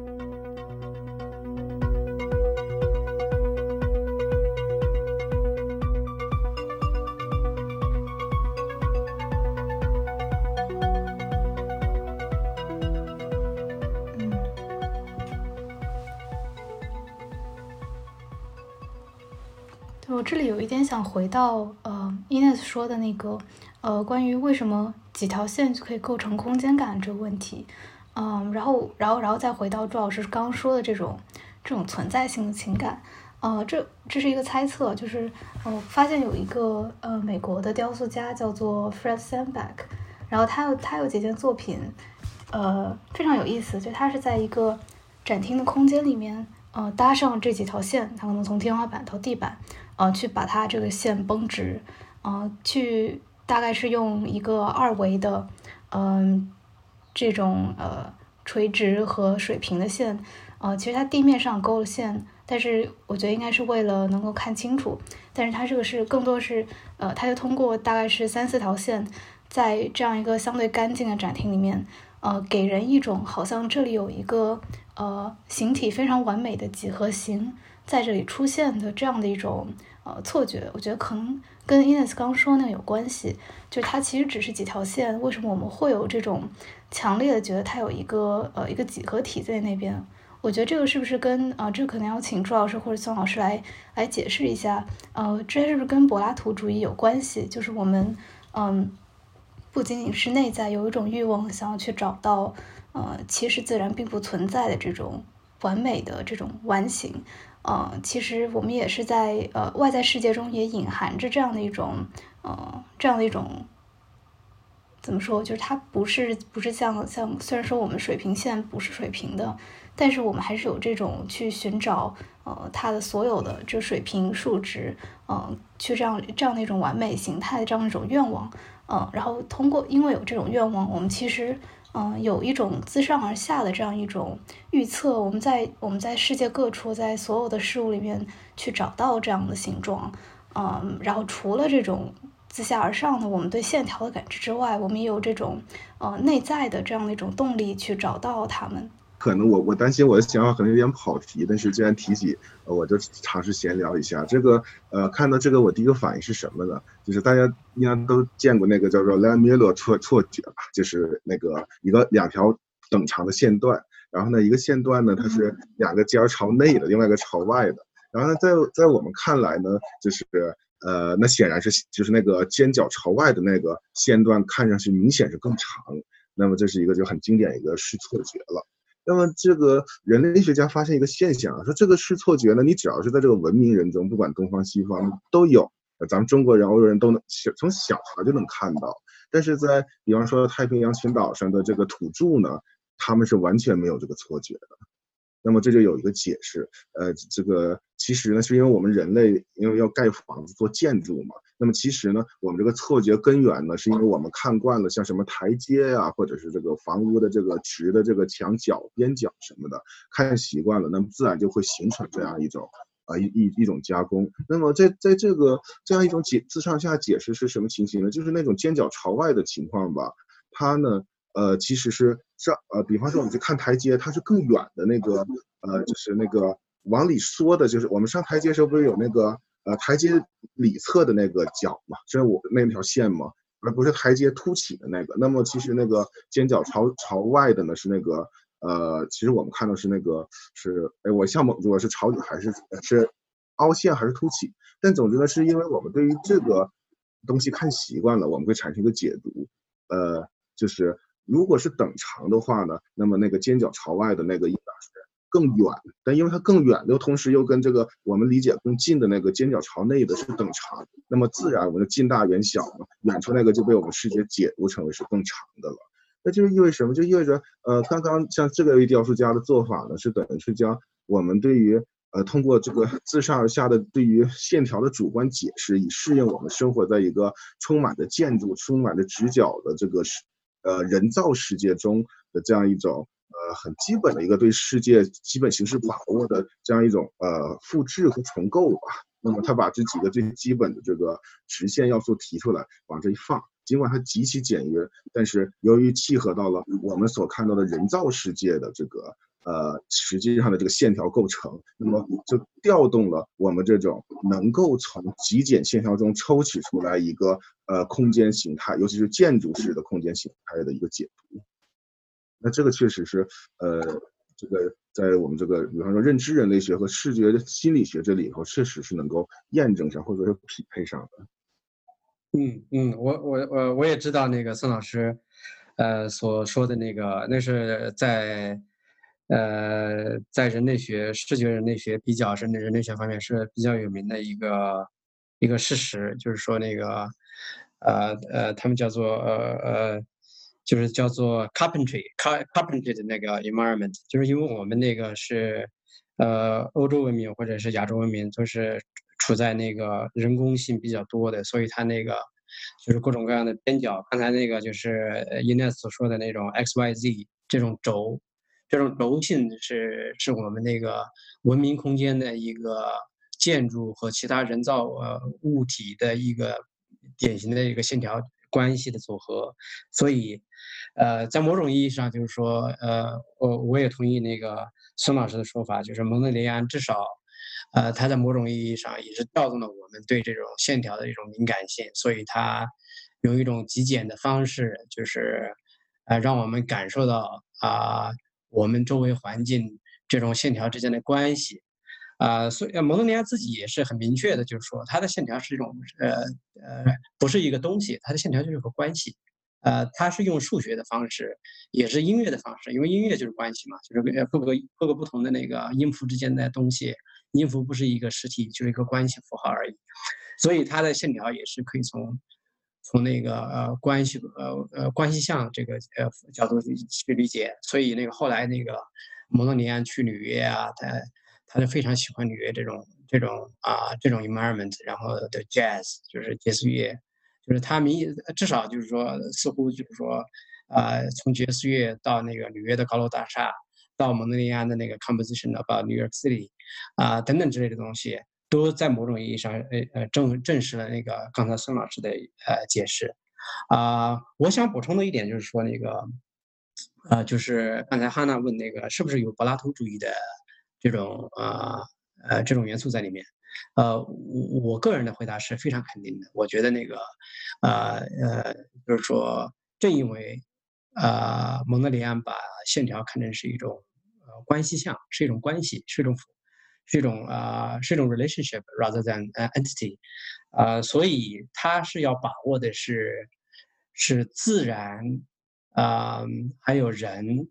回到呃，Ines 说的那个呃，关于为什么几条线就可以构成空间感这个问题，嗯，然后然后然后再回到朱老师刚刚说的这种这种存在性的情感，呃，这这是一个猜测，就是我发现有一个呃美国的雕塑家叫做 Fred Sandback，然后他有他有几件作品，呃，非常有意思，就他是在一个展厅的空间里面，呃，搭上这几条线，它可能从天花板到地板。呃，去把它这个线绷直，呃，去大概是用一个二维的，嗯，这种呃垂直和水平的线，呃，其实它地面上勾了线，但是我觉得应该是为了能够看清楚，但是它这个是更多是，呃，它就通过大概是三四条线，在这样一个相对干净的展厅里面，呃，给人一种好像这里有一个呃形体非常完美的几何形在这里出现的这样的一种。呃，错觉，我觉得可能跟 Ines 刚说那个有关系，就是它其实只是几条线，为什么我们会有这种强烈的觉得它有一个呃一个几何体在那边？我觉得这个是不是跟啊，这可能要请朱老师或者孙老师来来解释一下，呃，这是不是跟柏拉图主义有关系？就是我们嗯，不仅仅是内在有一种欲望，想要去找到呃，其实自然并不存在的这种完美的这种完形。呃，其实我们也是在呃外在世界中也隐含着这样的一种呃这样的一种怎么说？就是它不是不是像像虽然说我们水平线不是水平的，但是我们还是有这种去寻找呃它的所有的这水平数值，嗯，去这样这样的一种完美形态的这样一种愿望，嗯，然后通过因为有这种愿望，我们其实。嗯，有一种自上而下的这样一种预测，我们在我们在世界各处，在所有的事物里面去找到这样的形状，嗯，然后除了这种自下而上的我们对线条的感知之外，我们也有这种呃内在的这样的一种动力去找到它们。可能我我担心我的想法可能有点跑题，但是既然提起，我就尝试闲聊一下。这个呃，看到这个我第一个反应是什么呢？就是大家应该都见过那个叫做莱米勒错错觉吧，就是那个一个两条等长的线段，然后呢一个线段呢它是两个尖朝内的，另外一个朝外的。然后呢在在我们看来呢，就是呃那显然是就是那个尖角朝外的那个线段看上去明显是更长，那么这是一个就很经典一个视错觉了。那么，这个人类学家发现一个现象啊，说这个是错觉呢，你只要是在这个文明人中，不管东方西方都有，咱们中国人、欧洲人都能从小孩就能看到。但是在比方说太平洋群岛上的这个土著呢，他们是完全没有这个错觉的。那么这就有一个解释，呃，这个其实呢，是因为我们人类因为要盖房子做建筑嘛。那么其实呢，我们这个错觉根源呢，是因为我们看惯了像什么台阶呀，或者是这个房屋的这个直的这个墙角边角什么的，看习惯了，那么自然就会形成这样一种啊一一一种加工。那么在在这个这样一种解自上下解释是什么情形呢？就是那种尖角朝外的情况吧，它呢。呃，其实是上呃，比方说我们去看台阶，它是更远的那个，呃，就是那个往里缩的，就是我们上台阶时候不是有那个呃台阶里侧的那个角嘛，就是我那条线嘛，而不是台阶凸起的那个。那么其实那个尖角朝朝外的呢是那个呃，其实我们看到是那个是，哎，我像蒙住是朝里还是是凹陷还是凸起？但总之呢，是因为我们对于这个东西看习惯了，我们会产生一个解读，呃，就是。如果是等长的话呢，那么那个尖角朝外的那个应该是更远，但因为它更远，又同时又跟这个我们理解更近的那个尖角朝内的是等长，那么自然我们的近大远小嘛，远处那个就被我们视觉解读成为是更长的了。那就是意味什么？就意味着呃，刚刚像这个位雕塑家的做法呢，是等于是将我们对于呃通过这个自上而下的对于线条的主观解释，以适应我们生活在一个充满着建筑、充满着直角的这个是。呃，人造世界中的这样一种呃很基本的一个对世界基本形式把握的这样一种呃复制和重构吧。那么他把这几个最基本的这个直线要素提出来，往这一放，尽管它极其简约，但是由于契合到了我们所看到的人造世界的这个。呃，实际上的这个线条构成，那么就调动了我们这种能够从极简线条中抽取出来一个呃空间形态，尤其是建筑式的空间形态的一个解读。那这个确实是呃，这个在我们这个比方说认知人类学和视觉心理学这里头，确实是能够验证上或者说匹配上的。嗯嗯，我我我我也知道那个孙老师，呃所说的那个，那是在。呃，在人类学、视觉人类学比较甚至人类学方面是比较有名的一个一个事实，就是说那个，呃呃，他们叫做呃呃，就是叫做 carpentry carpentry 的那个 environment，就是因为我们那个是呃欧洲文明或者是亚洲文明都是处在那个人工性比较多的，所以它那个就是各种各样的边角，刚才那个就是 Ines 所说的那种 x y z 这种轴。这种轴性是是我们那个文明空间的一个建筑和其他人造呃物体的一个典型的一个线条关系的组合，所以，呃，在某种意义上就是说，呃，我我也同意那个孙老师的说法，就是蒙德里安至少，呃，他在某种意义上也是调动了我们对这种线条的一种敏感性，所以他用一种极简的方式，就是呃，让我们感受到啊。我们周围环境这种线条之间的关系，啊，所以蒙德里安自己也是很明确的，就是说他的线条是一种呃呃，不是一个东西，他的线条就是个关系，呃，他是用数学的方式，也是音乐的方式，因为音乐就是关系嘛，就是各个各个不同的那个音符之间的东西，音符不是一个实体，就是一个关系符号而已，所以它的线条也是可以从。从那个呃关系呃呃关系项这个呃角度去理解，所以那个后来那个蒙德里安去纽约啊，他他就非常喜欢纽约这种这种啊这种 environment，然后的 jazz 就是爵士乐，就是他明至少就是说似乎就是说啊从爵士乐到那个纽约的高楼大厦，到蒙德里安的那个 composition about New York City 啊等等之类的东西，都在某种意义上，呃呃证证实了那个刚才孙老师的呃解释。啊，我想补充的一点就是说那个，呃，就是刚才哈娜问那个是不是有柏拉图主义的这种呃呃这种元素在里面？呃，我我个人的回答是非常肯定的。我觉得那个，呃呃，就是说，正因为呃蒙德里安把线条看成是一种呃关系项，是一种关系，是一种是一种呃是一种 relationship rather than an entity，呃，所以他是要把握的是是自然啊，还有人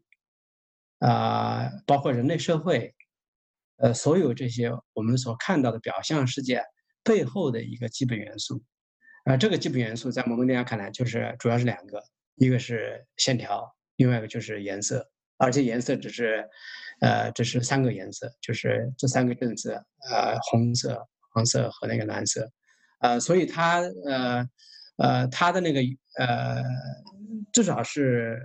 啊，包括人类社会。呃，所有这些我们所看到的表象世界背后的一个基本元素，啊，这个基本元素在蒙德里安看来就是主要是两个，一个是线条，另外一个就是颜色，而且颜色只是，呃，这是三个颜色，就是这三个正色，呃，红色、黄色和那个蓝色，呃，所以它，呃，呃，它的那个，呃，至少是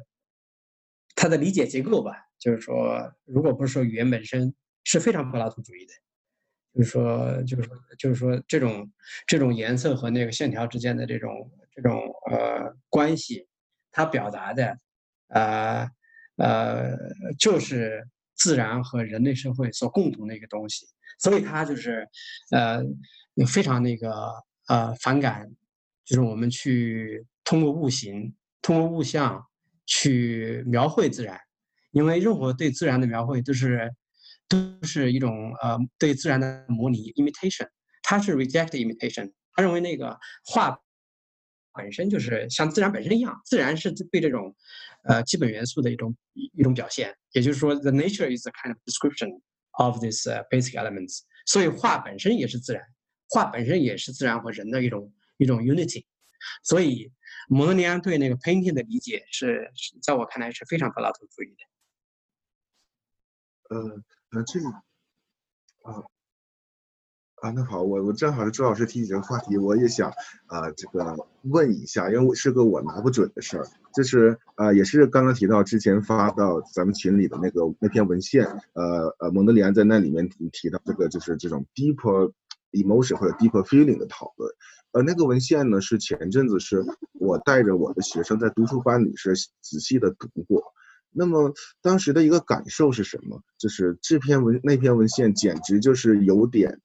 它的理解结构吧，就是说，如果不是说语言本身。是非常柏拉图主义的，就是说，就是说，就是说，这种这种颜色和那个线条之间的这种这种呃关系，它表达的，呃呃，就是自然和人类社会所共同的一个东西，所以他就是呃非常那个呃反感，就是我们去通过物形、通过物象去描绘自然，因为任何对自然的描绘都是。都是一种呃对自然的模拟 imitation，他是 reject imitation，他认为那个画本身就是像自然本身一样，自然是对这种呃基本元素的一种一种表现，也就是说 the nature is a kind of description of these basic elements，所以画本身也是自然，画本身也是自然和人的一种一种 unity，所以蒙德里安对那个 painting 的理解是在我看来是非常柏拉图主义的，呃。呃这个啊啊，那好，我我正好是朱老师提起这个话题，我也想啊这个问一下，因为是个我拿不准的事儿，就是啊也是刚刚提到之前发到咱们群里的那个那篇文献，呃呃蒙德里安在那里面提到这个就是这种 deeper emotion 或者 deeper feeling 的讨论，呃那个文献呢是前阵子是我带着我的学生在读书班里是仔细的读过。那么当时的一个感受是什么？就是这篇文那篇文献简直就是有点，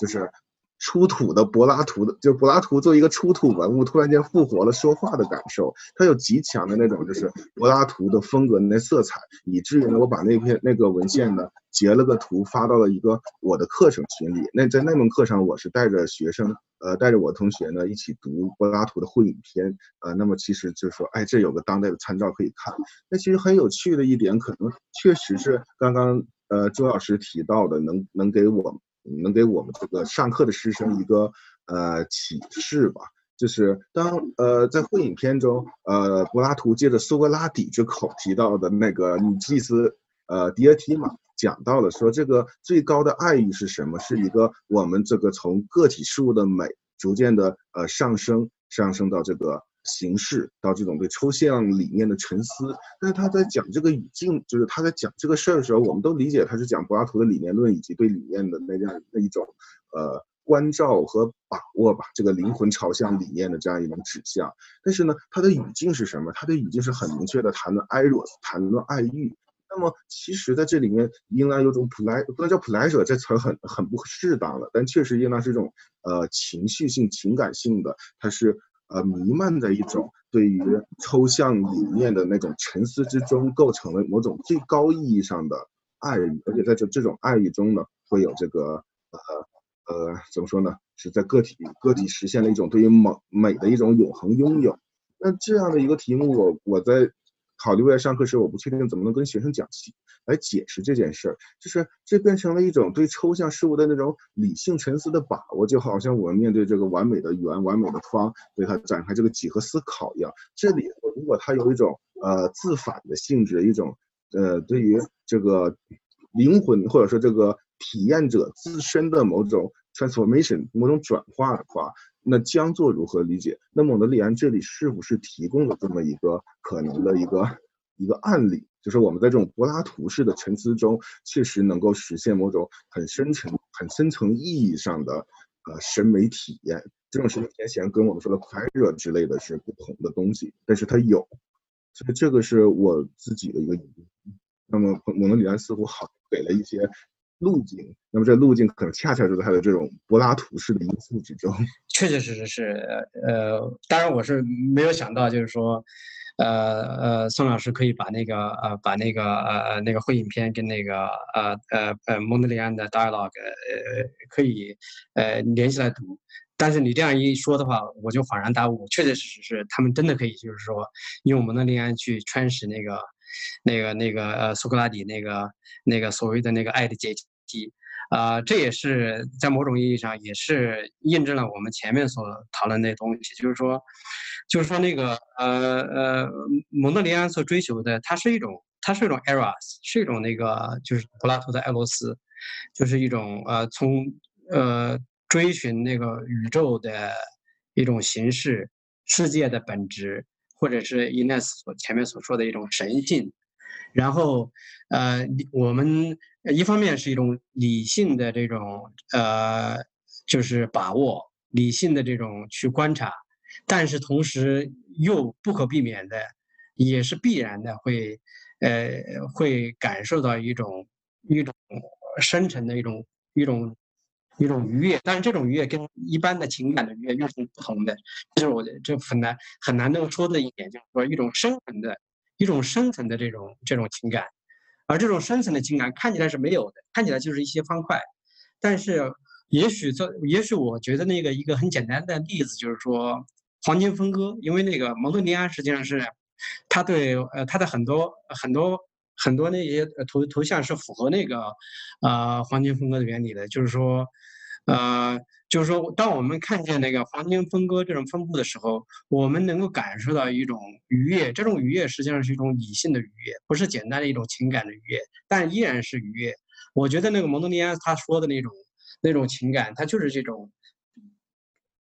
就是出土的柏拉图的，就柏拉图作为一个出土文物突然间复活了说话的感受。它有极强的那种就是柏拉图的风格那色彩，以至于呢我把那篇那个文献呢截了个图发到了一个我的课程群里。那在那门课上我是带着学生。呃，带着我同学呢一起读柏拉图的会影片，呃，那么其实就是说，哎，这有个当代的参照可以看。那其实很有趣的一点，可能确实是刚刚呃周老师提到的，能能给我能给我们这个上课的师生一个呃启示吧。就是当呃在会影片中，呃柏拉图借着苏格拉底之口提到的那个女祭司呃迪俄提玛。讲到了说这个最高的爱欲是什么？是一个我们这个从个体事物的美逐渐的呃上升，上升到这个形式，到这种对抽象理念的沉思。但是他在讲这个语境，就是他在讲这个事儿的时候，我们都理解他是讲柏拉图的理念论以及对理念的那样那一种呃关照和把握吧，这个灵魂朝向理念的这样一种指向。但是呢，他的语境是什么？他的语境是很明确的，谈论爱 s 谈论爱欲。那么，其实在这里面应当有种普莱，不能叫普莱者这词很很不适当了，但确实应当是一种呃情绪性、情感性的，它是呃弥漫在一种对于抽象理念的那种沉思之中，构成了某种最高意义上的爱，而且在这这种爱意中呢，会有这个呃呃怎么说呢？是在个体个体实现了一种对于美美的一种永恒拥有。那这样的一个题目，我我在。考虑未来上课时，我不确定怎么能跟学生讲起来解释这件事儿，就是这变成了一种对抽象事物的那种理性沉思的把握，就好像我们面对这个完美的圆、完美的方，对它展开这个几何思考一样。这里如果它有一种呃自反的性质，一种呃对于这个灵魂或者说这个体验者自身的某种 transformation、某种转化的话。那将做如何理解？那蒙德里安这里是不是提供了这么一个可能的一个一个案例，就是我们在这种柏拉图式的沉思中，确实能够实现某种很深层、很深层意义上的呃审美体验。这种审美体验跟我们说的快热之类的是不同的东西，但是它有，所以这个是我自己的一个疑问。那么蒙德里安似乎好给了一些。路径，那么这路径可能恰恰就在他的这种柏拉图式的因素之中。确确实实是，呃，当然我是没有想到，就是说，呃呃，宋老师可以把那个呃把那个呃那个会影片跟那个呃呃呃蒙德里安的 dialogue 呃可以呃连起来读。但是你这样一说的话，我就恍然大悟，确确实实是他们真的可以，就是说用蒙德里安去诠释那个那个那个呃苏格拉底那个那个所谓的那个爱的阶级。啊，这也是在某种意义上也是印证了我们前面所讨论的东西，就是说，就是说那个呃呃，蒙德里安所追求的，它是一种，它是一种 eros，是一种那个就是柏拉图的爱罗斯，就是一种呃从呃追寻那个宇宙的一种形式、世界的本质，或者是伊奈斯所前面所说的一种神性。然后，呃，我们一方面是一种理性的这种，呃，就是把握理性的这种去观察，但是同时又不可避免的，也是必然的会，呃，会感受到一种一种深沉的一种一种一种愉悦，但是这种愉悦跟一般的情感的愉悦又是不同的，这是我这很难很难能说的一点，就是说一种深沉的。一种深层的这种这种情感，而这种深层的情感看起来是没有的，看起来就是一些方块。但是，也许这，也许我觉得那个一个很简单的例子就是说黄金分割，因为那个蒙德尼安实际上是，他对呃他的很多很多很多那些图图像是符合那个呃黄金分割的原理的，就是说。呃，就是说，当我们看见那个黄金分割这种分布的时候，我们能够感受到一种愉悦。这种愉悦实际上是一种理性的愉悦，不是简单的一种情感的愉悦，但依然是愉悦。我觉得那个蒙德尼安他说的那种那种情感，它就是这种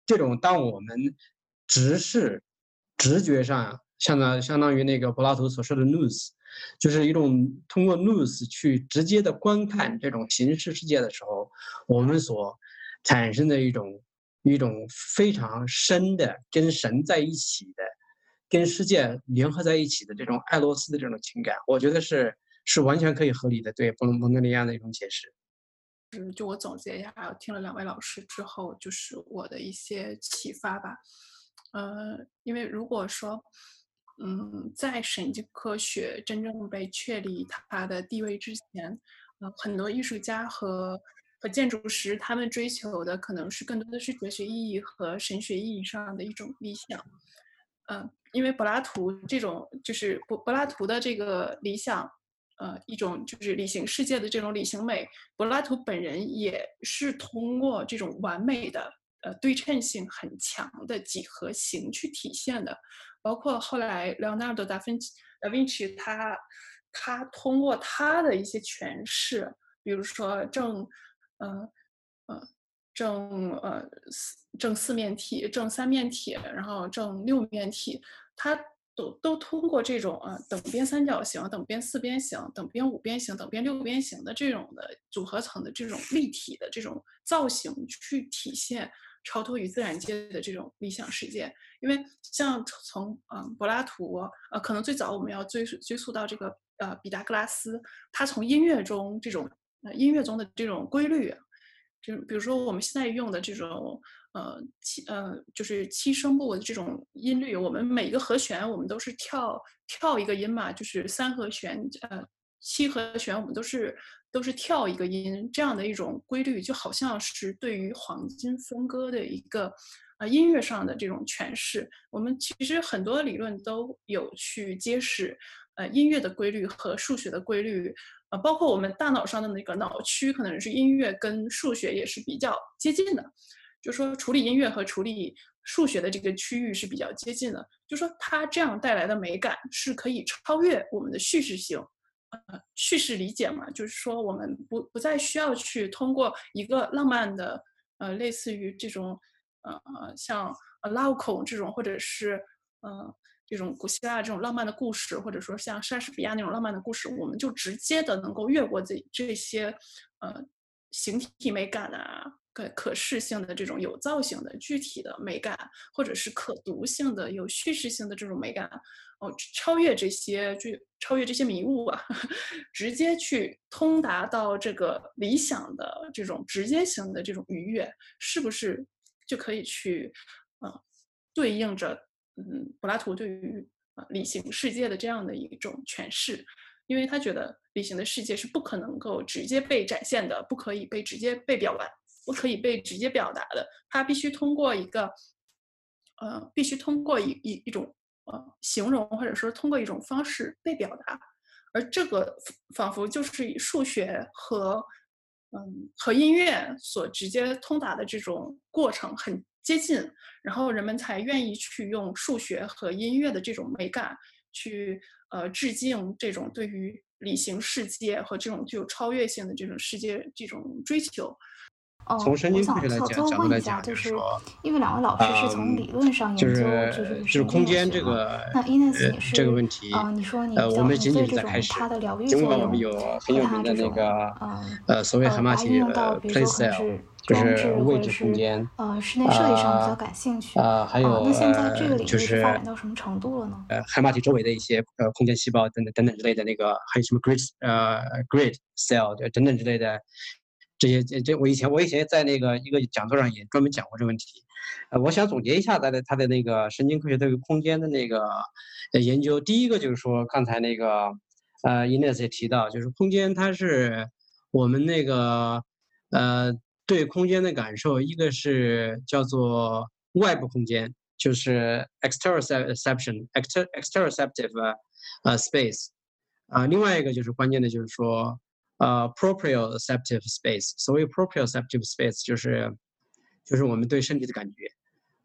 这种当我们直视直觉上，相当相当于那个柏拉图所说的 nous，就是一种通过 nous 去直接的观看这种形式世界的时候，我们所产生的一种一种非常深的跟神在一起的，跟世界联合在一起的这种爱罗斯的这种情感，我觉得是是完全可以合理的对布隆蒙德利亚的一种解释。嗯，就我总结一下，听了两位老师之后，就是我的一些启发吧。呃，因为如果说，嗯，在神经科学真正被确立它的地位之前，呃，很多艺术家和和建筑师，他们追求的可能是更多的是哲学意义和神学意义上的一种理想。嗯，因为柏拉图这种就是柏柏拉图的这个理想，呃，一种就是理性世界的这种理性美，柏拉图本人也是通过这种完美的呃对称性很强的几何形去体现的。包括后来莱昂纳多·达芬奇，达芬奇他他通过他的一些诠释，比如说正。嗯，呃，正呃四正四面体、正三面体，然后正六面体，他都都通过这种呃等边三角形、等边四边形、等边五边形、等边六边形的这种的组合层的这种立体的这种造型，去体现超脱于自然界的这种理想世界。因为像从嗯柏拉图，呃，可能最早我们要追溯追溯到这个呃毕达哥拉斯，他从音乐中这种。呃，音乐中的这种规律，就比如说我们现在用的这种呃七呃就是七声部的这种音律，我们每一个和弦我们都是跳跳一个音嘛，就是三和弦呃七和弦我们都是都是跳一个音，这样的一种规律，就好像是对于黄金分割的一个呃音乐上的这种诠释。我们其实很多理论都有去揭示呃音乐的规律和数学的规律。啊，包括我们大脑上的那个脑区，可能是音乐跟数学也是比较接近的，就说处理音乐和处理数学的这个区域是比较接近的，就说它这样带来的美感是可以超越我们的叙事性，呃叙事理解嘛，就是说我们不不再需要去通过一个浪漫的，呃，类似于这种，呃，像拉孔这种，或者是，呃。这种古希腊这种浪漫的故事，或者说像莎士比亚那种浪漫的故事，我们就直接的能够越过这这些呃形体美感啊。可可视性的这种有造型的具体的美感，或者是可读性的有叙事性的这种美感，哦，超越这些，就超越这些迷雾啊，直接去通达到这个理想的这种直接型的这种愉悦，是不是就可以去，呃，对应着，嗯，柏拉图对于呃理性世界的这样的一种诠释？因为他觉得理性的世界是不可能够直接被展现的，不可以被直接被表达。不可以被直接表达的，它必须通过一个，呃，必须通过一一一种呃形容，或者说通过一种方式被表达，而这个仿佛就是以数学和嗯和音乐所直接通达的这种过程很接近，然后人们才愿意去用数学和音乐的这种美感去呃致敬这种对于理性世界和这种具有超越性的这种世界这种追求。从神经科学来讲，角度来讲，就是因为两位老师是从理论上研究就是就是空间这个那 Ines 你是这个问题啊，你说你呃，我们仅仅是在开始，它的疗愈尽管我们有很有名的那个呃所谓海马体呃 place 就是位置空间呃室内设计上比较感兴趣啊，还有那现在这个领域是发展到什么程度了呢？呃，海马体周围的一些呃空间细胞等等等等之类的那个还有什么 grid 呃 grid cell 等等之类的。这些这这，我以前我以前在那个一个讲座上也专门讲过这个问题，呃，我想总结一下他的他的那个神经科学对于空间的那个研究。第一个就是说，刚才那个呃，Ines 也提到，就是空间它是我们那个呃对空间的感受，一个是叫做外部空间，就是 exteroception，exter exteroceptive 呃 space，啊，另外一个就是关键的就是说。呃，proprioceptive space，所谓 proprioceptive space 就是就是我们对身体的感觉，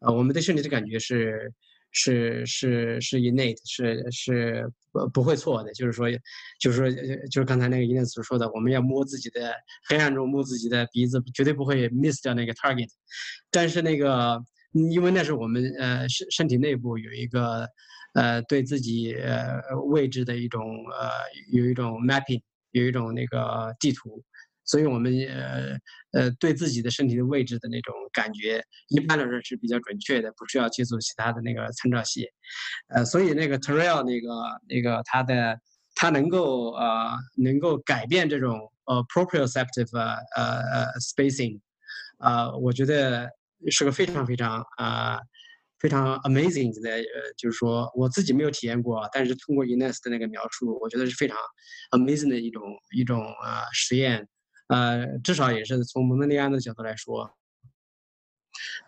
呃，我们对身体的感觉是是是是 innate，是是不不会错的，就是说就是说就是刚才那个伊念所说的，我们要摸自己的黑暗中摸自己的鼻子，绝对不会 miss 掉那个 target，但是那个因为那是我们呃身身体内部有一个呃对自己呃位置的一种呃有一种 mapping。有一种那个地图，所以我们呃呃对自己的身体的位置的那种感觉，一般来说是比较准确的，不需要借助其他的那个参照系。呃，所以那个 Terrell 那个那个他的他能够呃能够改变这种呃 proprioceptive 呃呃 spacing，呃，我觉得是个非常非常啊。非常 amazing 的，呃，就是说我自己没有体验过，但是通过 Ines 的那个描述，我觉得是非常 amazing 的一种一种呃实验，呃，至少也是从蒙德里安的角度来说，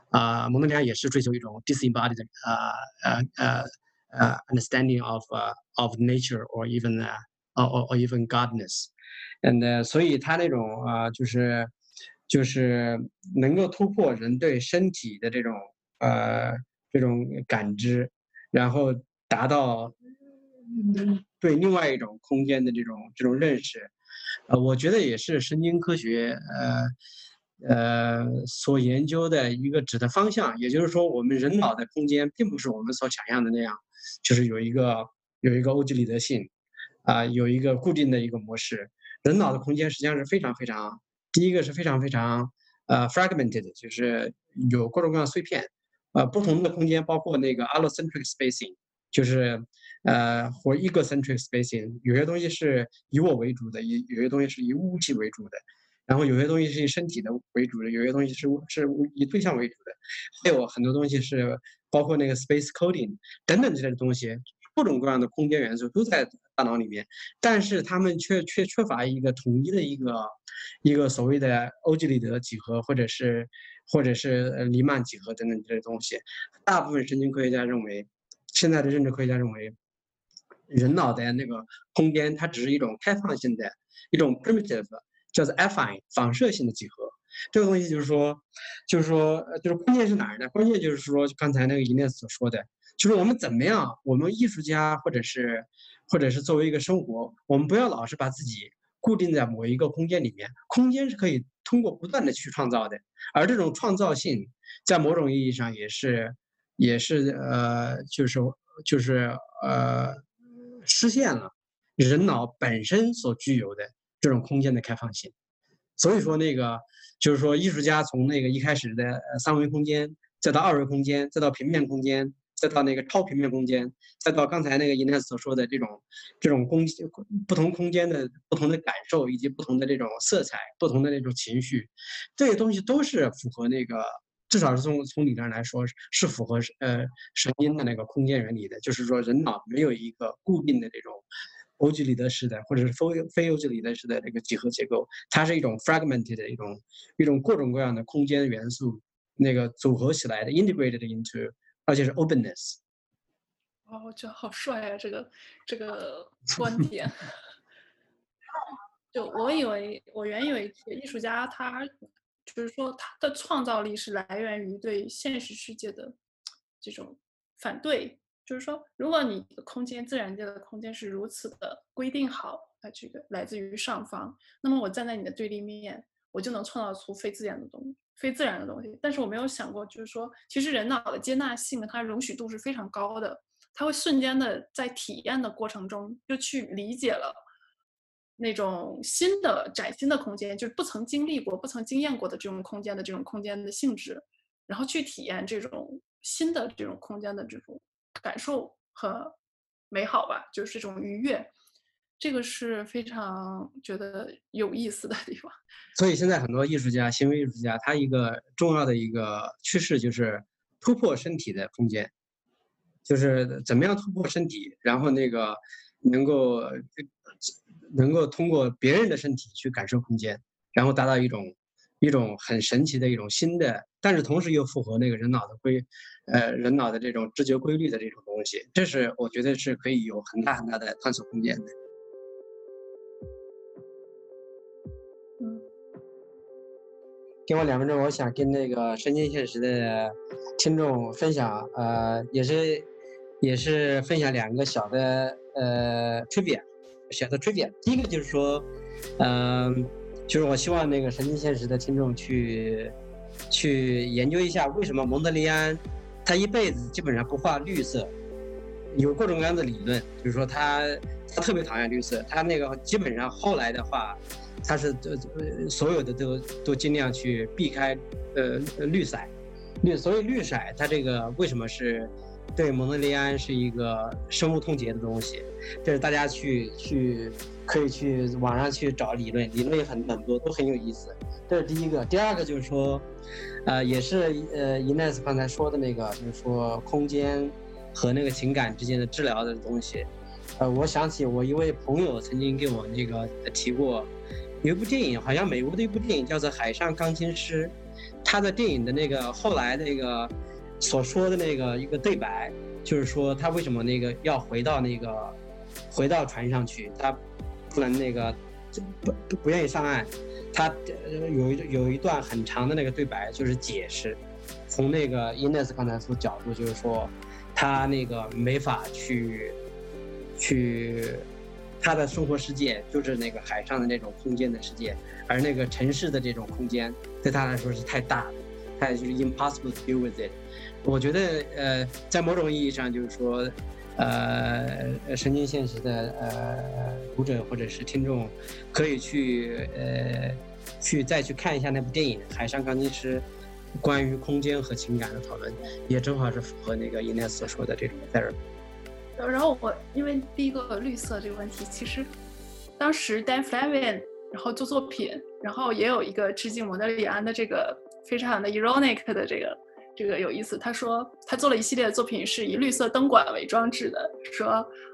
啊，蒙德里安也是追求一种 disembodied 啊呃呃呃 understanding of of nature or even or or even godness，and 所以他那种啊就是就是能够突破人对身体的这种呃。这种感知，然后达到对另外一种空间的这种这种认识，呃，我觉得也是神经科学呃呃所研究的一个指的方向。也就是说，我们人脑的空间并不是我们所想象的那样，就是有一个有一个欧几里得性啊，有一个固定的一个模式。人脑的空间实际上是非常非常，第一个是非常非常呃 fragmented，就是有各种各样碎片。呃，不同的空间包括那个 allocentric spacing，就是呃或 egocentric spacing，有些东西是以我为主的，有有些东西是以物体为主的，然后有些东西是以身体的为主的，有些东西是是以对象为主的，还有很多东西是包括那个 space coding 等等这些东西，各种各样的空间元素都在大脑里面，但是他们却却缺乏一个统一的一个一个所谓的欧几里得几何或者是。或者是黎曼几何等等这些东西，大部分神经科学家认为，现在的认知科学家认为，人脑的那个空间它只是一种开放性的一种 primitive，叫做 affine 反射性的几何。这个东西就是说，就是说，就是关键是哪儿呢？关键就是说刚才那个伊涅所说的，就是我们怎么样，我们艺术家或者是或者是作为一个生活，我们不要老是把自己固定在某一个空间里面，空间是可以。通过不断的去创造的，而这种创造性，在某种意义上也是，也是呃，就是就是呃实现了人脑本身所具有的这种空间的开放性。所以说那个就是说艺术家从那个一开始的三维空间，再到二维空间，再到平面空间。再到那个超平面空间，再到刚才那个 Ines 所说的这种这种空不同空间的不同的感受，以及不同的这种色彩、不同的那种情绪，这些东西都是符合那个，至少是从从理论上来说是符合呃神经的那个空间原理的。就是说，人脑没有一个固定的这种欧几里得式的，或者是非非欧几里得式的这个几何结构，它是一种 fragmented 的一种一种各种各样的空间元素那个组合起来的，integrated into。而且是 openness，哦，我觉得好帅啊！这个这个 观点，就我以为，我原以为艺术家他就是说他的创造力是来源于对现实世界的这种反对，就是说，如果你的空间自然界的空间是如此的规定好，啊，这个来自于上方，那么我站在你的对立面，我就能创造出非自然的东西。非自然的东西，但是我没有想过，就是说，其实人脑的接纳性，它容许度是非常高的，它会瞬间的在体验的过程中就去理解了那种新的崭新的空间，就是不曾经历过、不曾经验过的这种空间的这种空间的性质，然后去体验这种新的这种空间的这种感受和美好吧，就是这种愉悦。这个是非常觉得有意思的地方，所以现在很多艺术家、行为艺术家，他一个重要的一个趋势就是突破身体的空间，就是怎么样突破身体，然后那个能够能够通过别人的身体去感受空间，然后达到一种一种很神奇的一种新的，但是同时又符合那个人脑的规，呃，人脑的这种知觉规律的这种东西，这是我觉得是可以有很大很大的探索空间的。给我两分钟，我想跟那个神经现实的听众分享，呃，也是也是分享两个小的呃推点，小的推点。第一个就是说，嗯，就是我希望那个神经现实的听众去去研究一下，为什么蒙德利安他一辈子基本上不画绿色，有各种各样的理论，就是说他他特别讨厌绿色，他那个基本上后来的话。他是呃所有的都都尽量去避开呃绿色，绿所以绿色它这个为什么是对蒙德利安是一个深恶痛绝的东西？这是大家去去可以去网上去找理论，理论也很很多，都很有意思。这是第一个，第二个就是说，呃，也是呃伊奈斯刚才说的那个，就是说空间和那个情感之间的治疗的东西。呃，我想起我一位朋友曾经给我那个提过。有一部电影，好像美国的一部电影叫做《海上钢琴师》，他的电影的那个后来那个所说的那个一个对白，就是说他为什么那个要回到那个回到船上去，他不能那个不不不愿意上岸，他有一有一段很长的那个对白，就是解释从那个 Ines 刚才说角度，就是说他那个没法去去。他的生活世界就是那个海上的那种空间的世界，而那个城市的这种空间对他来说是太大了，他也就是 impossible to deal with it。我觉得，呃，在某种意义上就是说，呃，神经现实的呃读者或者是听众，可以去呃去再去看一下那部电影《海上钢琴师》，关于空间和情感的讨论，也正好是符合那个 Ines 所说的这种事儿。然后我因为第一个绿色这个问题，其实当时 Dan Flavin 然后做作品，然后也有一个致敬蒙德里安的这个非常的 ironic 的这个这个有意思。他说他做了一系列的作品是以绿色灯管为装置的，说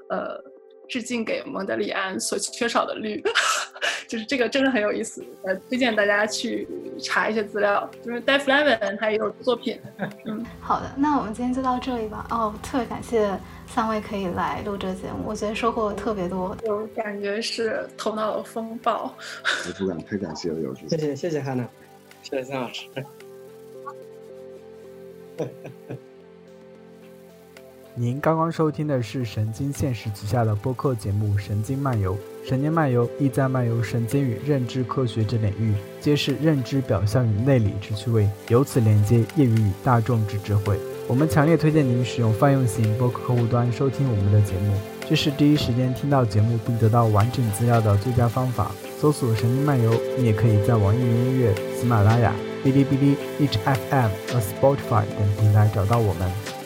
呃致敬给蒙德里安所缺少的绿，就是这个真的很有意思。呃，推荐大家去查一些资料，就是 Dan Flavin 他也有作品。嗯，好的，那我们今天就到这里吧。哦，特别感谢。三位可以来录这节目，我觉得收获特别多，就感觉是头脑的风暴。不敢，太感谢了，有谢谢谢谢汉娜，谢谢三老师。您刚刚收听的是神经现实旗下的播客节目《神经漫游》，神经漫游意在漫游神经与认知科学之领域，揭示认知表象与内里之趣味，由此连接业余与大众之智慧。我们强烈推荐您使用泛用型播客客户端收听我们的节目，这是第一时间听到节目并得到完整资料的最佳方法。搜索“神经漫游”，你也可以在网易云音乐、喜马拉雅、哔哩哔哩、HFM 和 Spotify 等平台找到我们。